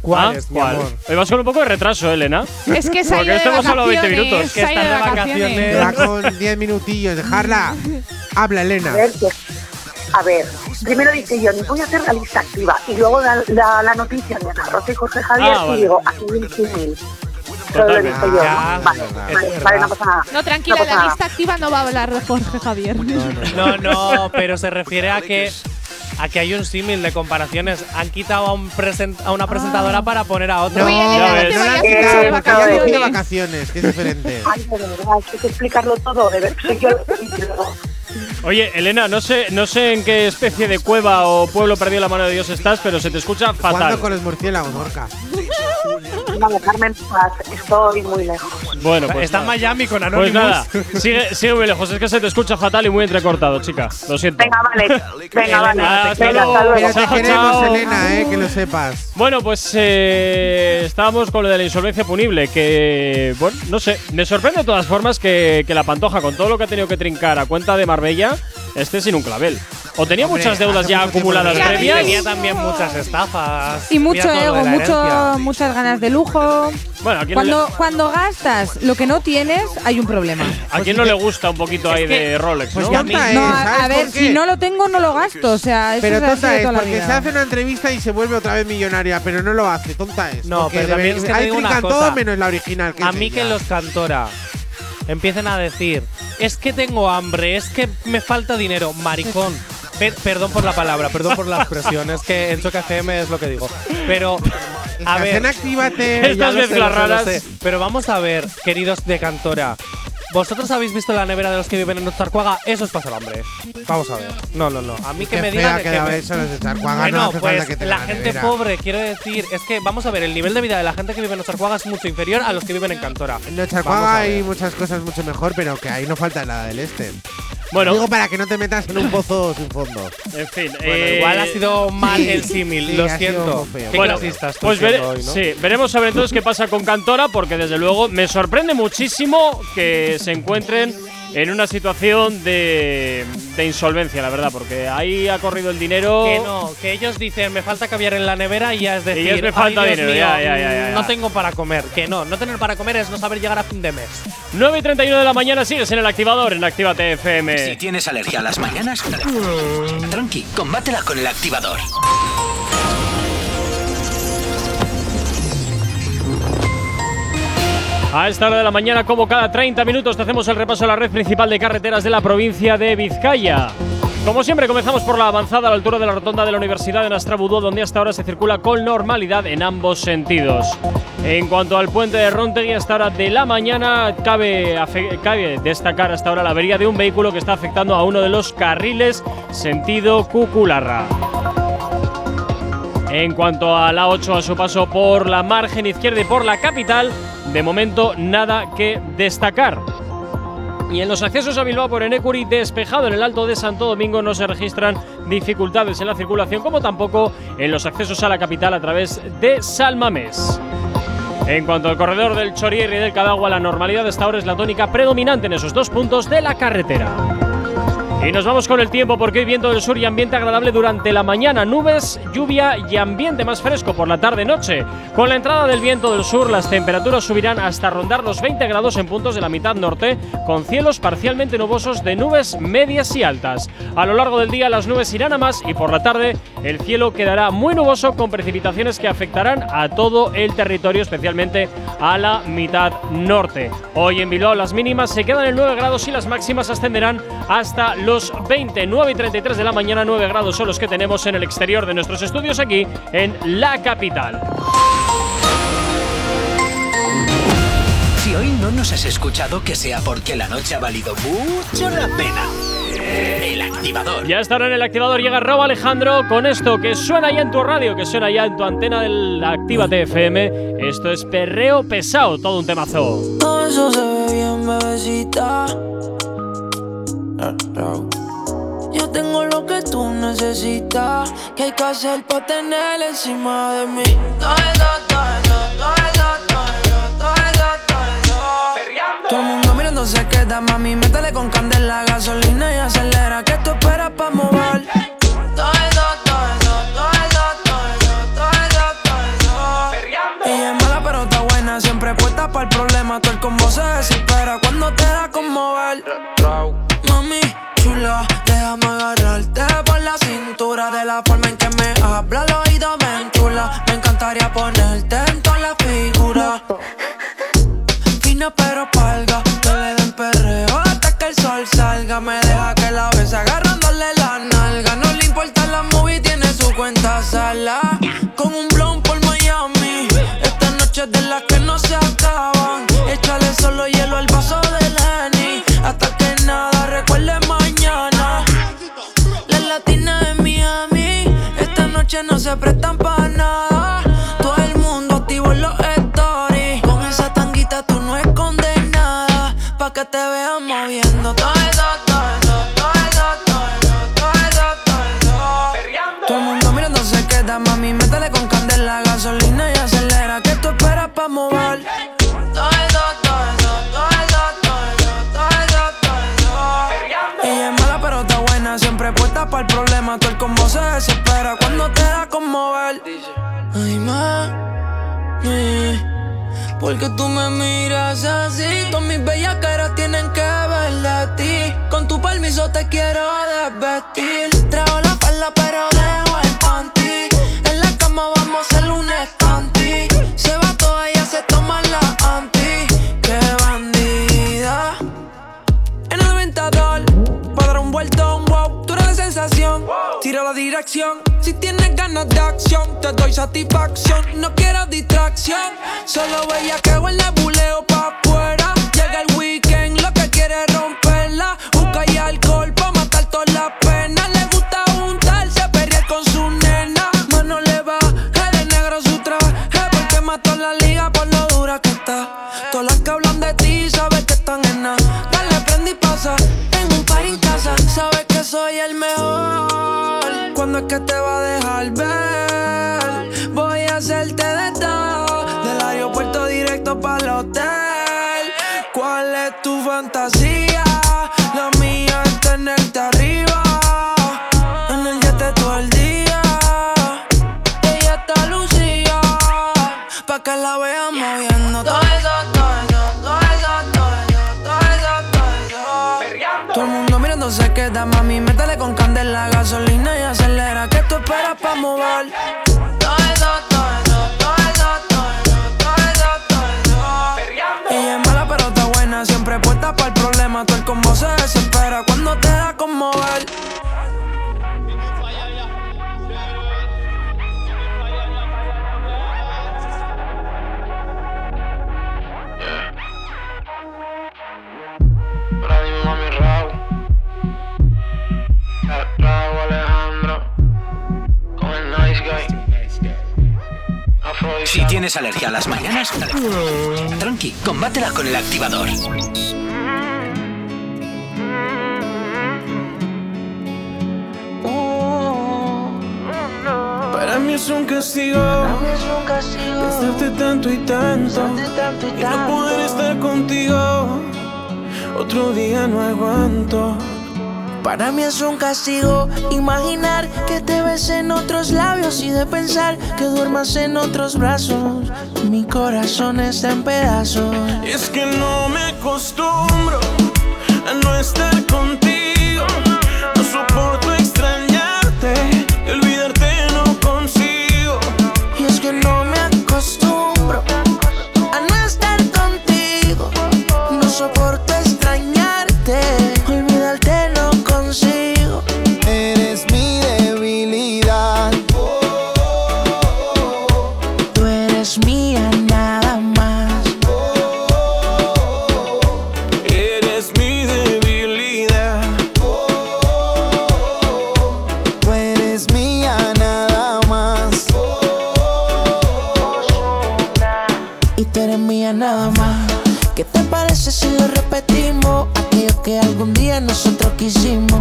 ¿Cuál Ah, es, ¿Cuál? Hoy vas con un poco de retraso, Elena. Es que se ha Porque ido de esto hemos hablado 20 vacaciones. minutos. se ha ido de vacaciones. va con 10 minutillos. Dejarla. Habla, Elena. A ver, que- a ver, primero dice Johnny, voy a hacer la lista activa y luego da la, la noticia de Ana Rosa y Jorge Javier Ah, vale. y digo, aquí hay un símil. Lo vale, vale, no pasa nada. No, tranquila, No la nada. lista activa no va a hablar de Jorge Javier. No, no, pero se refiere a que a que hay un símil de comparaciones. Han quitado a, un presen- a una presentadora para poner a otra. No, no ves. no la quitado de vacaciones. que es diferente. Ay, de verdad, hay que explicarlo todo, de verdad, soy yo. Oye, Elena, no sé, no sé en qué especie de cueva o pueblo perdido la mano de Dios estás, pero se te escucha fatal. Jugando con los murciélagos, Gorka. No, dejarme en paz, estoy muy lejos. Bueno, pues. Está en. Miami con Pues Anonymous. nada, sigue, sigue muy lejos. Es que se te escucha fatal y muy entrecortado, chica. Lo siento. Venga, vale. Venga, vale. Hasta Venga, luego. hasta luego. Te Chao, queremos, chao. Elena, eh, que lo sepas. Bueno, pues eh, estábamos con lo de la insolvencia punible, que, bueno, no sé, me sorprende de todas formas que, que la Pantoja, con todo lo que ha tenido que trincar a cuenta de Marbella, esté sin un clavel. O tenía Hombre, muchas deudas ya acumuladas previas. Tenía también muchas estafas. Y mucho ego, mucho, muchas ganas de lujo. Bueno, ¿a Cuando, no cuando gastas lo que no tienes, hay un problema. le, a quién no le gusta un poquito ahí de Rolex, Pues no? ya No, a, ¿sabes a ver, si no lo tengo, no lo gasto. O sea, eso Pero tonta es, toda la porque vida. se hace una entrevista y se vuelve otra vez millonaria, pero no lo hace, tonta es. No, pero también es que digo una cosa. todo menos la original. Que A mí que los cantora empiecen a decir, es que tengo hambre, es que me falta dinero, maricón. Per- perdón por la palabra, perdón por la expresión, es que en Choca FM es lo que digo. Pero, a ver, Actívate. Estas mezclas raras. Pero vamos a ver, queridos de Cantora. ¿Vosotros habéis visto la nevera de los que viven en Ocharcuaga? Eso es pasar hambre. Vamos a ver. No, no, no. A mí que me digan que Bueno, no hace pues falta que tenga la la gente nevera. pobre, quiero decir, es que vamos a ver, el nivel de vida de la gente que vive en Ocharcuaga es mucho inferior a los que viven en Cantora. En Vamos Charcuaga a ver. hay muchas cosas mucho mejor, pero que ahí no falta nada del este. Bueno, Digo para que no te metas en un pozo sin fondo. en fin. Bueno, eh, igual ha sido mal sí, el símil, sí, lo siento. Qué Bueno, pues vere- hoy, ¿no? sí, veremos a ver entonces qué pasa con Cantora, porque desde luego me sorprende muchísimo que se encuentren en una situación de, de insolvencia, la verdad, porque ahí ha corrido el dinero. Que no, que ellos dicen me falta caviar en la nevera y ya es decir, me "Ay, falta Dios dinero, mío, ya, ya, ya, ya, no ya". tengo para comer. Que no, no tener para comer es no saber llegar a fin de mes. 9 y 31 de la mañana sigues en el activador en Actívate FM. Si tienes alergia a las mañanas, tranqui, combátela con el activador. A esta hora de la mañana, como cada 30 minutos, hacemos el repaso a la red principal de carreteras de la provincia de Vizcaya. Como siempre, comenzamos por la avanzada a la altura de la rotonda de la Universidad de Nastrabudú, donde hasta ahora se circula con normalidad en ambos sentidos. En cuanto al puente de Rontegui, hasta hora de la mañana, cabe, cabe destacar hasta ahora la avería de un vehículo que está afectando a uno de los carriles sentido Cucularra. En cuanto a la 8 a su paso por la margen izquierda y por la capital, de momento nada que destacar. Y en los accesos a Bilbao por Enecuri, despejado en el Alto de Santo Domingo, no se registran dificultades en la circulación, como tampoco en los accesos a la capital a través de Salmamés. En cuanto al corredor del Chorier y del Cadagua, la normalidad de esta hora es la tónica predominante en esos dos puntos de la carretera. Y nos vamos con el tiempo porque hoy viento del sur y ambiente agradable durante la mañana, nubes, lluvia y ambiente más fresco por la tarde-noche. Con la entrada del viento del sur las temperaturas subirán hasta rondar los 20 grados en puntos de la mitad norte, con cielos parcialmente nubosos de nubes medias y altas. A lo largo del día las nubes irán a más y por la tarde el cielo quedará muy nuboso con precipitaciones que afectarán a todo el territorio, especialmente a la mitad norte. Hoy en Bilbao las mínimas se quedan en 9 grados y las máximas ascenderán hasta los 29 y 33 de la mañana. 9 grados son los que tenemos en el exterior de nuestros estudios aquí en la capital. Si hoy no nos has escuchado, que sea porque la noche ha valido mucho la pena. El activador. Ya estará en el activador, llega Robo Alejandro con esto que suena ya en tu radio, que suena ya en tu antena del Actívate FM. Esto es perreo pesado, todo un temazo. Todo eso se ve bien, bebecita. Yo tengo lo que tú necesitas. ¿Qué hay que hacer para tener encima de mí? Todo eso, todo eso, todo eso, todo eso, todo eso, todo. Todo el mundo mirando se queda, mami. Métele con candela, gasolina y acelera. ¿Qué tú esperas para mover? Todo eso, todo eso, todo eso, todo eso, todo eso, todo eso. Ella es mala pero está buena, siempre puesta para el problema. Todo el combo se desespera cuando te da conmover. De la forma en que no se prestan para nada. Todo el mundo activo en los stories. Con esa tanguita tú no escondes nada. Pa' que te vean moviendo combo se desespera cuando te da conmover. Ay, mami, porque tú me miras así. Todas mis bellas caras tienen que ver de ti. Con tu permiso te quiero desvestir. Traigo la falda, pero tira la dirección. Si tienes ganas de acción, te doy satisfacción. No quiero distracción, solo veía que en nebuleo pa' afuera. Llega el weekend, lo que quiere es romperla. Busca y alcohol pa' matar todas las penas. Le gusta juntarse, perrear con su nena. Mano le va, de negro su traje. Porque mató la liga por lo dura que está. Todas las que hablan de ti, sabes que están en nada. Dale, prende y pasa. En un par en casa, sabes que soy el mejor. ¿Cuándo es que te va a dejar ver? Voy a hacerte de todo. Del aeropuerto directo para el hotel. ¿Cuál es tu fantasía? La mía es tenerte arriba. En el yate todo el día. Ella está lucía. Pa' que la vean Si tienes alergia a las mañanas, tranqui, combátela con el activador. Para mí es un castigo. Pensarte tanto y tanto. Y no poder estar contigo. Otro día no aguanto. Para mí es un castigo imaginar que te ves en otros labios y de pensar que duermas en otros brazos. Mi corazón está en pedazos. Es que no me acostumbro a no estar contigo. Nosotros quisimos.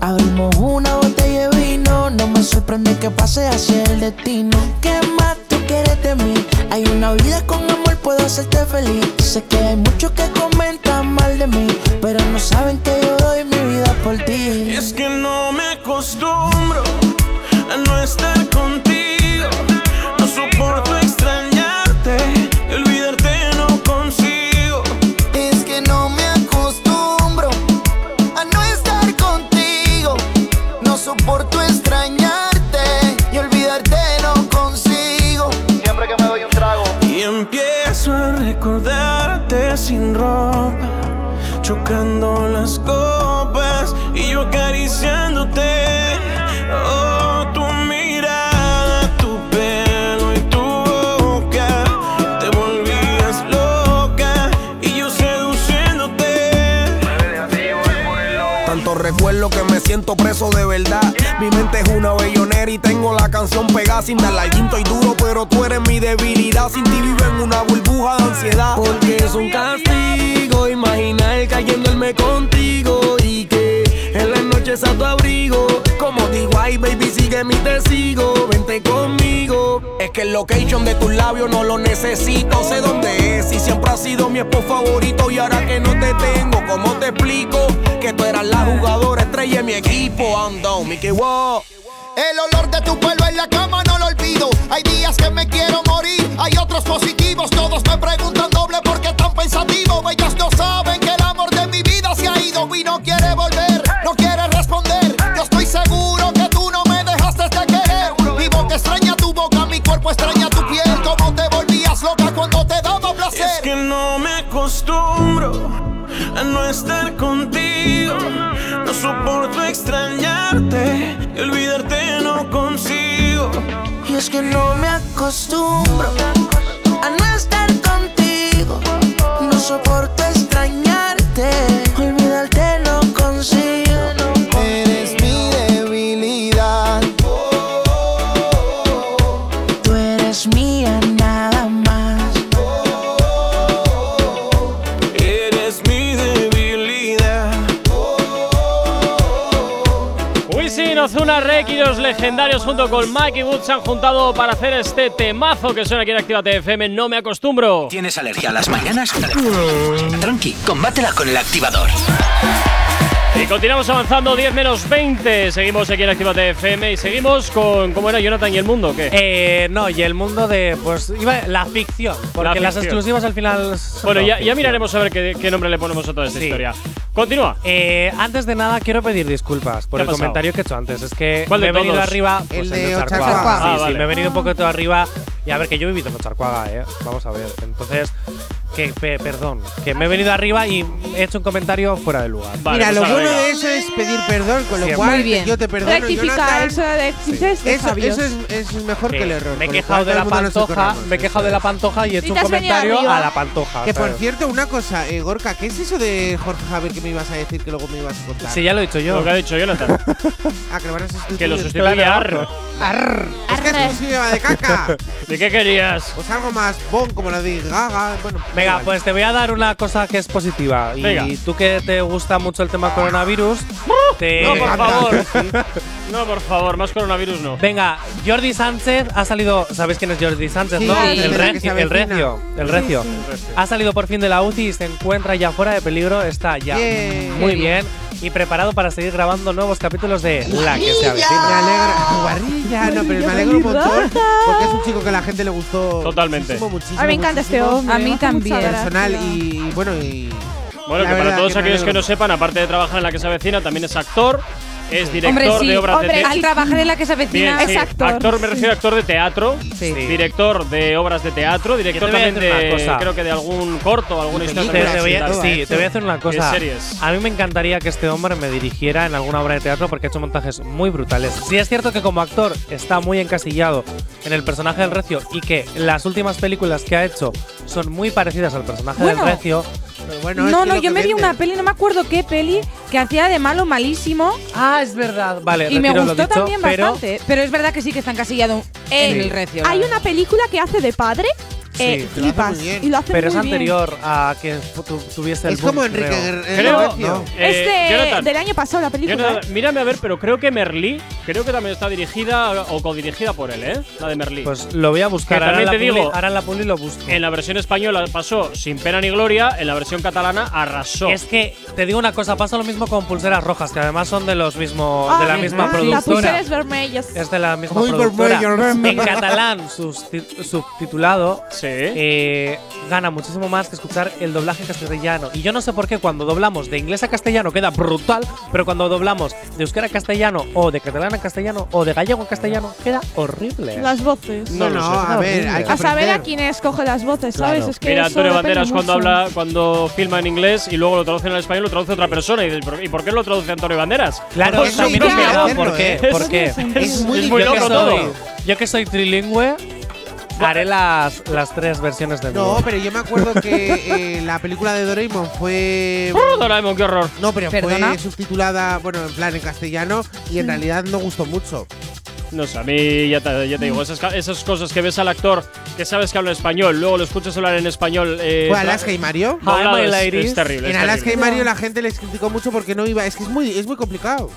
Abrimos una botella de vino, no me sorprende que pase hacia el destino. ¿Qué más tú quieres de mí? Hay una vida con amor, puedo hacerte feliz. Sé que hay muchos que comentan mal de mí, pero no saben que yo doy mi vida por ti. Y es que no me acostumbro a no estar contigo. Chocando las copas y yo acariciándote. recuerdo que me siento preso de verdad. Mi mente es una bellonera y tengo la canción pegada sin darle al y duro, pero tú eres mi debilidad. Sin ti vivo en una burbuja de ansiedad. Porque es un castigo imaginar cayéndome contigo y que en las noches a tu abrigo. Como digo, ay, baby, sigue mi testigo. Vente conmigo. Es que el location de tus labios no lo necesito. Sé dónde es y siempre ha sido mi esposo favorito. Y ahora que no te tengo, ¿cómo te explico? Que tú eras la jugadora estrella de mi equipo. Ando, Mickey Wow. El olor de tu pelo en la cama no lo olvido. Hay días que me quiero morir, hay otros positivos. Todos me preguntan doble porque tan pensativo. Ellas no saben que el amor de mi vida se ha ido y no quiere volver. A no estar contigo. No soporto extrañarte y olvidarte no consigo. Y es que no me acostumbro a no estar contigo. No soporto Los legendarios junto con Mike y Wood se han juntado para hacer este temazo que suena aquí en Actívate FM. No me acostumbro. ¿Tienes alergia a las mañanas? Tranqui, combátela con el activador. Y continuamos avanzando, 10 menos 20. Seguimos aquí en Actívate FM y seguimos con. ¿Cómo era Jonathan y el mundo? ¿Qué? Eh, no, y el mundo de. Pues iba la ficción. Porque las ficción. exclusivas al final. son Bueno, ya, miraremos a ver qué, qué nombre le ponemos a toda esta Sí. historia. Continúa. Eh, antes de nada, quiero pedir disculpas por ¿Qué el pasado? comentario que he hecho antes. Es que ¿Cuál me de he venido todos? arriba. El pues, de Ocharcuaga. Ah, sí, vale. me he venido un poco todo arriba. Y a ver, que yo he vivido en Ocharcuaga, ¿eh? Vamos a ver. Entonces, que pe- perdón. Que me he venido arriba y he hecho un comentario fuera de lugar. Vale, Mira, pues lo ahora bueno venga. de eso es pedir perdón, con lo Siempre. cual Muy bien. yo te perdono. Rectificar, Jonathan. eso de es de Eso, sabios. eso es, es mejor que el error. Me he con lo quejado cual de la todo el mundo nos pantoja, socorramos, me he eso quejado de es. la pantoja y he hecho un te has venido comentario arriba. a la pantoja. Que por ¿sabes? cierto, una cosa, eh, Gorka, ¿qué es eso de Jorge Javier que me ibas a decir que luego me ibas a contar? Sí, ya lo he dicho yo. Lo que ha dicho Jonathan. Ah, que lo van a sustituir. que lo sustituye a Ar. Arr. Es que es exclusiva de caca. ¿De qué querías? Pues algo más bon, como lo de Gaga. Bueno, Venga, pues te voy a dar una cosa que es positiva. Y Venga. tú que te gusta mucho el tema coronavirus, te. No, por favor. No, por favor, más coronavirus no. Venga, Jordi Sánchez ha salido. ¿Sabéis quién es Jordi Sánchez, Sí, no? sí, el, se el recio. El recio. Ha salido por fin de la UCI y se encuentra ya fuera de peligro. Está ya muy bien y preparado para seguir grabando nuevos capítulos de La que se Me avecina. alegra. Guarrilla, no, pero me alegro un montón. Porque es un chico que a la gente le gustó. Totalmente. Muchísimo, muchísimo, A mí me encanta este hombre. A mí me también. Personal y, bueno, y. Bueno, La que para todos que me aquellos que no sepan, aparte de trabajar en la que se avecina, también es actor, es director Hombre, sí. de obras de Hombre, teatro. Al trabajar en la que se Bien, avecina. sí. Es actor, Actor, me sí. refiero a actor de teatro, Sí. director de obras de teatro, director Yo te voy a también de, cosa. creo que de algún corto, alguna historia. Te, te voy a, sí, te voy a hacer una cosa. De. A mí me encantaría que este hombre me dirigiera en alguna obra de teatro porque ha hecho montajes muy brutales. Sí es cierto que como actor está muy encasillado en el personaje del Recio y que las últimas películas que ha hecho son muy parecidas al personaje Bueno. del Recio. Pero bueno, es no, no, yo me vi una peli, no me acuerdo qué peli, que hacía de malo malísimo. Ah, es verdad. Vale, Y me gustó dicho, también pero bastante. Pero es verdad que sí que está encasillado en Sí. el recio. la Hay una película que hace de padre. Eh, Sí, flipas. muy bien. Y lo hace Pero es bien. anterior a que tu- tuviese el Es como Enrique creo. Guerrero. Creo- No. Eh, es de- Jonathan. del año pasado la película. Jonathan, ¿eh? mírame a ver, pero creo que Merlí, creo que también está dirigida o codirigida por él, ¿eh? La de Merlí. Pues lo voy a buscar. Que Ahora la te digo- ahora en la publi lo busco. en la versión española pasó sin pena ni gloria, en la versión catalana arrasó. Es que te digo una cosa, pasa lo mismo con pulseras rojas, que además son de los mismos, Ah, de la misma Ah, Las productora. pulseras vermellas. Es de la misma Muy productora. vermellas. En catalán, subtitulado, Sí. Eh, gana muchísimo más que escuchar el doblaje castellano. Y yo no sé por qué cuando doblamos de inglés a castellano queda brutal, pero cuando doblamos de euskera a castellano, o de catalán a castellano, o de gallego a castellano, queda horrible. Las voces. No No, no, a ver, hay que a saber a quién escoge las voces, ¿sabes? Claro. Es que Mira, eso Antonio Banderas cuando mucho. habla, cuando filma en inglés y luego lo traduce al español, lo traduce otra persona. Y, dices, "¿Por- ¿y por qué lo traduce Antonio Banderas? Claro, Pues es muy da. hacerlo, ¿Por qué? ¿eh? ¿Por qué? Es muy Es muy yo, que loco todo. yo que soy trilingüe, haré las, las tres versiones de mi No, pero yo me acuerdo que eh, la película de Doraemon fue. ¡Oh, Doraemon, qué horror! No, pero ¿Perdona? fue subtitulada, bueno, en plan en castellano y en realidad no gustó mucho. No sé, a mí ya te, ya te digo, esas, ca- esas cosas que ves al actor que sabes que habla español, luego lo escuchas hablar en español. Eh, ¿Fue Alaska y Mario? my es-. Es, terrible. En es Alaska y. Mario la gente les criticó mucho porque no iba. Es que es muy, es muy complicado.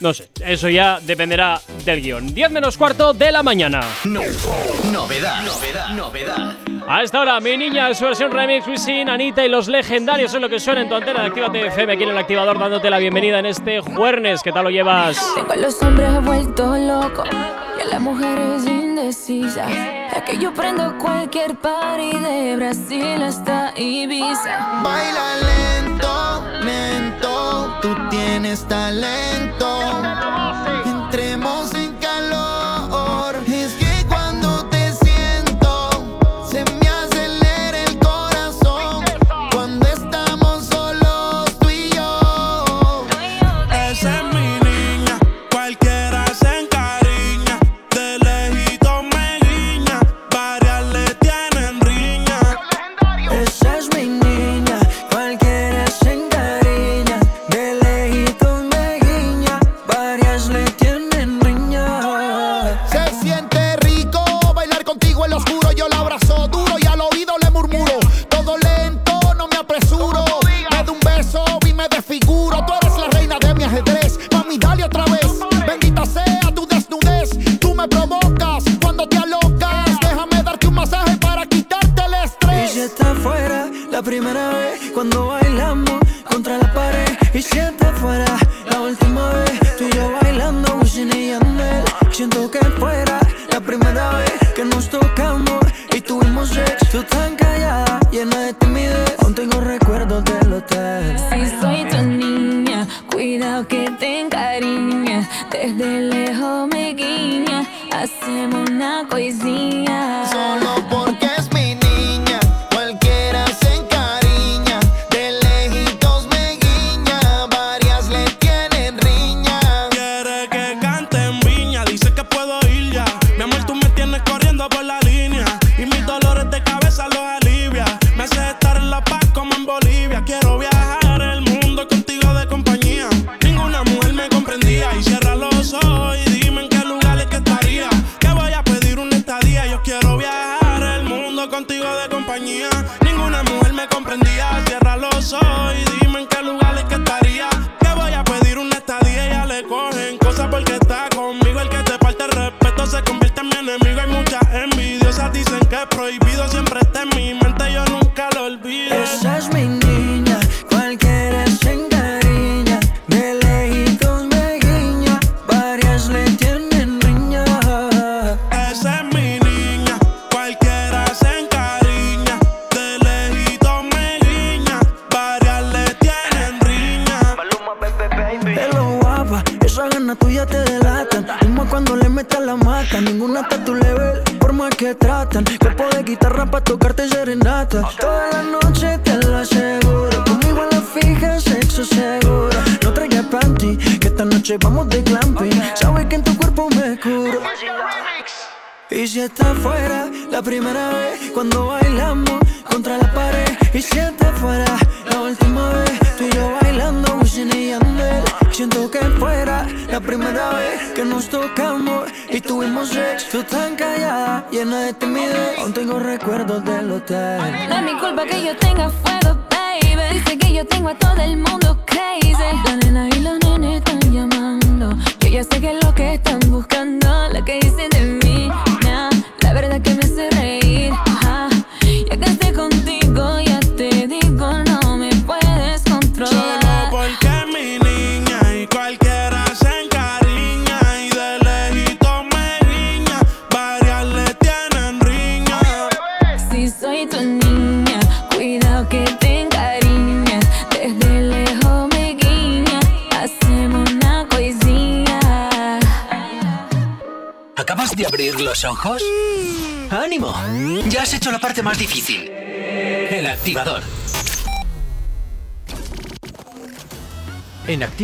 No sé. Eso ya dependerá del guion. 10 menos cuarto de la mañana. No, novedad, novedad, novedad. A esta hora, mi niña, su versión remix Wisin, Anita y los legendarios es lo que suena en tu antena de Actívate FM aquí en el activador dándote la bienvenida en este jueves. ¿Qué tal lo llevas? Tengo a los hombres vueltos locos y a las mujeres indecisas. Es que yo prendo cualquier party de Brasil hasta Ibiza. Baila lento, lento, tú tienes talento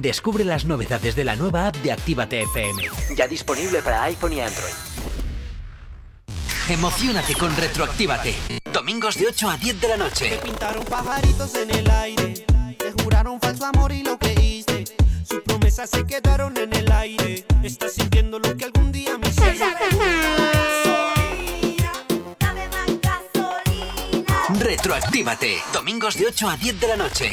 Descubre las novedades de la nueva app de Actívate FM. Ya disponible para iPhone y Android. Emocionate con Retroactívate. Domingos de 8 a 10 de la noche. Pintaron pajaritos en el aire, te juraron falso amor y lo creíste. Sus promesas se quedaron en el aire. Estás sintiendo lo que algún día me hiciste. Retroactívate. Domingos de 8 a 10 de la noche.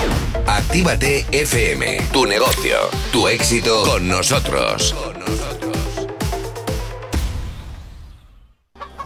Actívate FM, tu negocio, tu éxito con nosotros.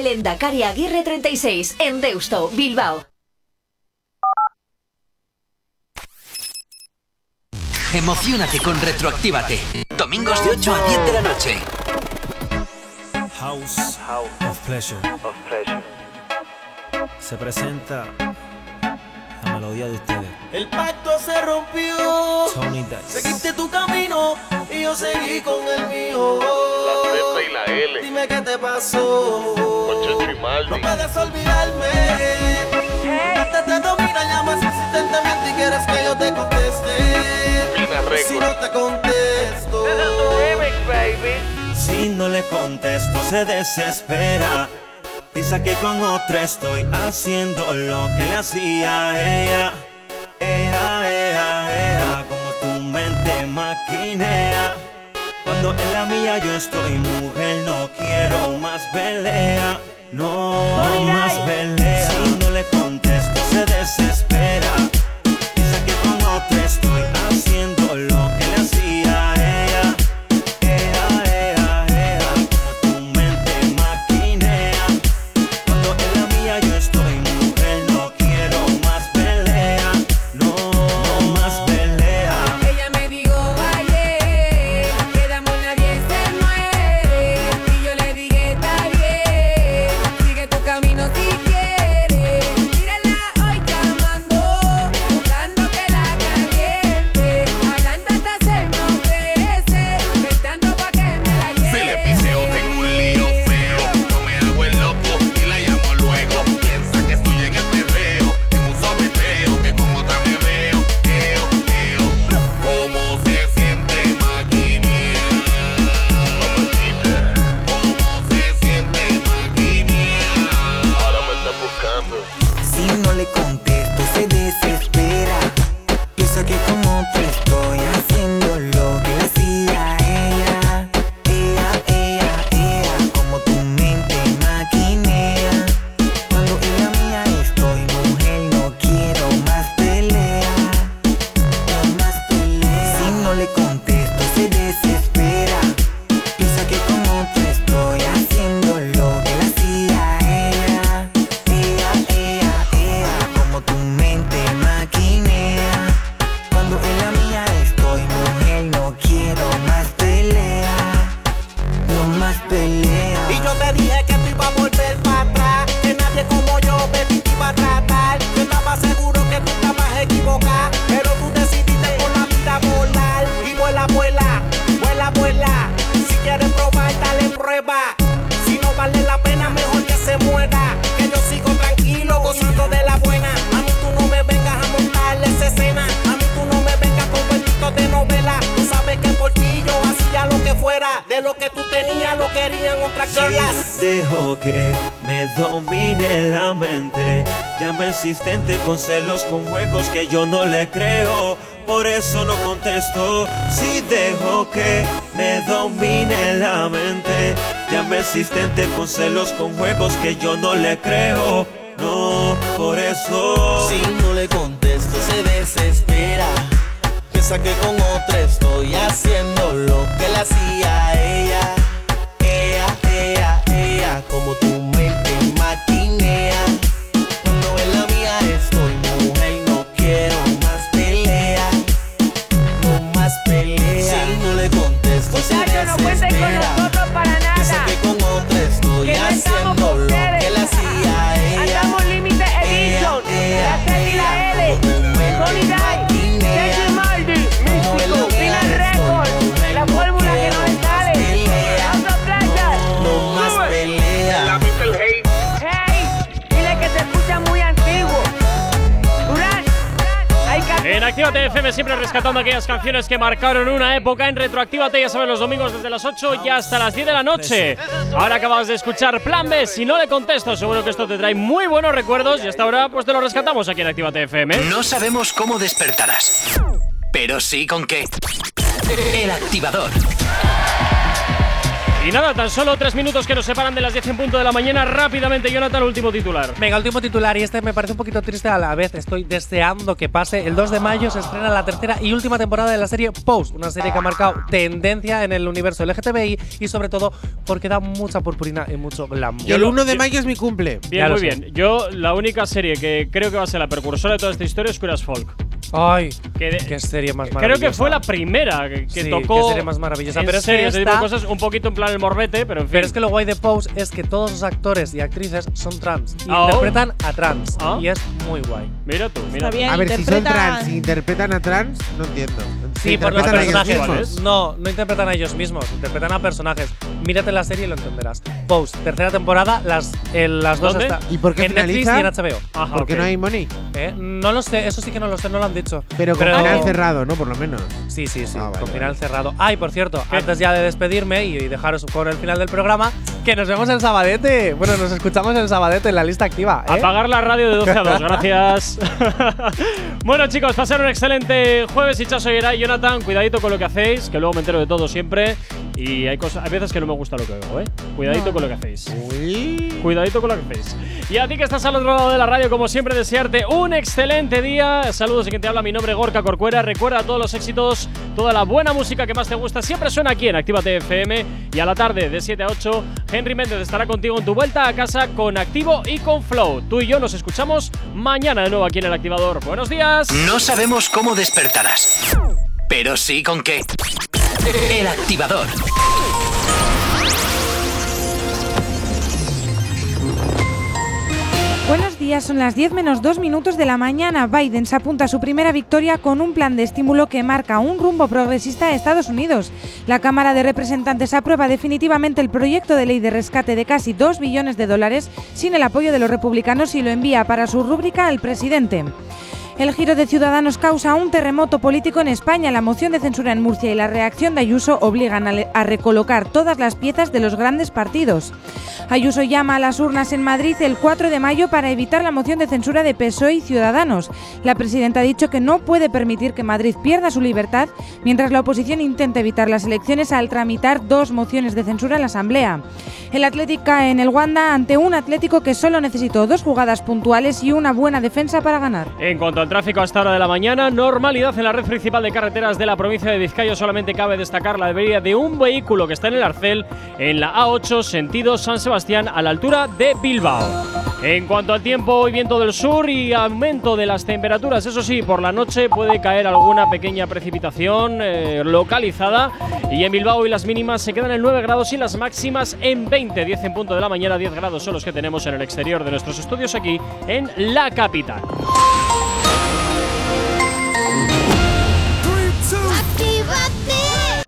Lendakari Aguirre 36, en Deusto, Bilbao. Emocionate con Retroactívate. Domingos de 8 a 10 de la noche. House, of Pleasure. Se presenta la melodía de ustedes. El pacto se rompió. Tony Dice. Seguiste tu camino y yo seguí con el mío. La Z y la L. Dime qué te pasó. No puedes olvidarme. Antes te domina, llamas insistentemente y quieres que yo te conteste. Si no te contesto. Si no le contesto, se desespera. Piensa que con otra estoy haciendo lo que le hacía a ella. Yo estoy mujer, no quiero más pelea. No, más Actívate FM siempre rescatando aquellas canciones que marcaron una época. En Retroactívate, ya saben, los domingos desde las 8 y hasta las 10 de la noche. Ahora acabamos de escuchar Plan B. Si no le contesto, seguro que esto te trae muy buenos recuerdos. Y hasta ahora, pues te lo rescatamos aquí en Actívate FM. No sabemos cómo despertarás, pero sí con qué. El activador. Y nada, tan solo tres minutos que nos separan de las 10 en punto de la mañana. Rápidamente, Jonathan, último titular. Venga, último titular y este me parece un poquito triste a la vez. Estoy deseando que pase. El 2 de mayo se estrena la tercera y última temporada de la serie Post, una serie que ha marcado tendencia en el universo LGTBI y sobre todo porque da mucha purpurina y mucho glamour. Y el 1 de mayo es mi cumple. Bien, muy sé. bien. Yo, la única serie que creo que va a ser la precursora de toda esta historia es Queer as Folk. Ay, Que qué serie más Creo maravillosa. que fue la primera que, que Sí, tocó. qué serie más maravillosa. Pero serio, ese tipo de cosas, un poquito en plan el morbete, pero en fin. Pero es que lo guay de Pose es que todos los actores y actrices son trans y Ah, oh. interpretan a trans Ah. y es muy guay. Mira tú, mira. Está bien, A ver, si son trans y interpretan a trans, no entiendo. ¿Se Sí, por los personajes. No, no interpretan a ellos mismos, interpretan a personajes. Mírate la serie y lo entenderás. Pose, tercera temporada, las, el- las dos ¿Dónde? están ¿Y por qué en Netflix y finaliza? en HBO. Ajá, ¿Por qué ok. no hay money? ¿Eh? No lo sé, eso sí que no lo sé, no lo han dicho. Pero con final cerrado, ¿no? Por lo menos. Sí, sí, sí, Ah, vale, con vale. final cerrado. Ah, y por cierto, antes ya de despedirme y, y dejaros con el final del programa, que nos vemos el sabadete. Bueno, nos escuchamos el sabadete en la lista activa. ¿eh? Apagar la radio de 12 a 2, gracias. bueno, chicos, pasar un excelente jueves. Y Chaso y Eray, Jonathan, cuidadito con lo que hacéis, que luego me entero de todo siempre. Y hay cosas, hay veces que no me gusta lo que veo, ¿eh? Cuidadito con lo que hacéis. Cuidadito con lo que hacéis. Y a ti que estás al otro lado de la radio, como siempre, desearte un excelente día. Saludos de quien te habla, mi nombre es Gorka Corcuera. Recuerda todos los éxitos, toda la buena música que más te gusta, siempre suena aquí en Actívate FM. Y a la tarde, de 7 a 8, Henry Méndez estará contigo en tu vuelta a casa con Activo y con Flow. Tú y yo nos escuchamos mañana de nuevo aquí en el Activador. Buenos días. No sabemos cómo despertarás, pero sí con qué. El activador. Buenos días, son las 10 menos 2 minutos de la mañana. Biden se apunta a su primera victoria con un plan de estímulo que marca un rumbo progresista a Estados Unidos. La Cámara de Representantes aprueba definitivamente el proyecto de ley de rescate de casi 2 billones de dólares sin el apoyo de los republicanos y lo envía para su rúbrica al presidente. El giro de Ciudadanos causa un terremoto político en España. La moción de censura en Murcia y la reacción de Ayuso obligan a, a recolocar todas las piezas de los grandes partidos. Ayuso llama a las urnas en Madrid el 4 de mayo para evitar la moción de censura de PSOE y Ciudadanos. La presidenta ha dicho que no puede permitir que Madrid pierda su libertad mientras la oposición intenta evitar las elecciones al tramitar dos mociones de censura en la Asamblea. El Atlético cae en el Wanda ante un Atlético que solo necesitó dos jugadas puntuales y una buena defensa para ganar. En cuanto al tráfico a esta hora de la mañana, normalidad en la red principal de carreteras de la provincia de Vizcaya. Solamente cabe destacar la avería de un vehículo que está en el Arcel en la A8 sentido San Sebastián a la altura de Bilbao. En cuanto al tiempo, hoy viento del sur y aumento de las temperaturas. Eso sí, por la noche puede caer alguna pequeña precipitación eh, localizada. Y en Bilbao hoy las mínimas se quedan en 9 grados y las máximas en 20. 10 en punto de la mañana, 10 grados son los que tenemos en el exterior de nuestros estudios aquí en la capital. Actívate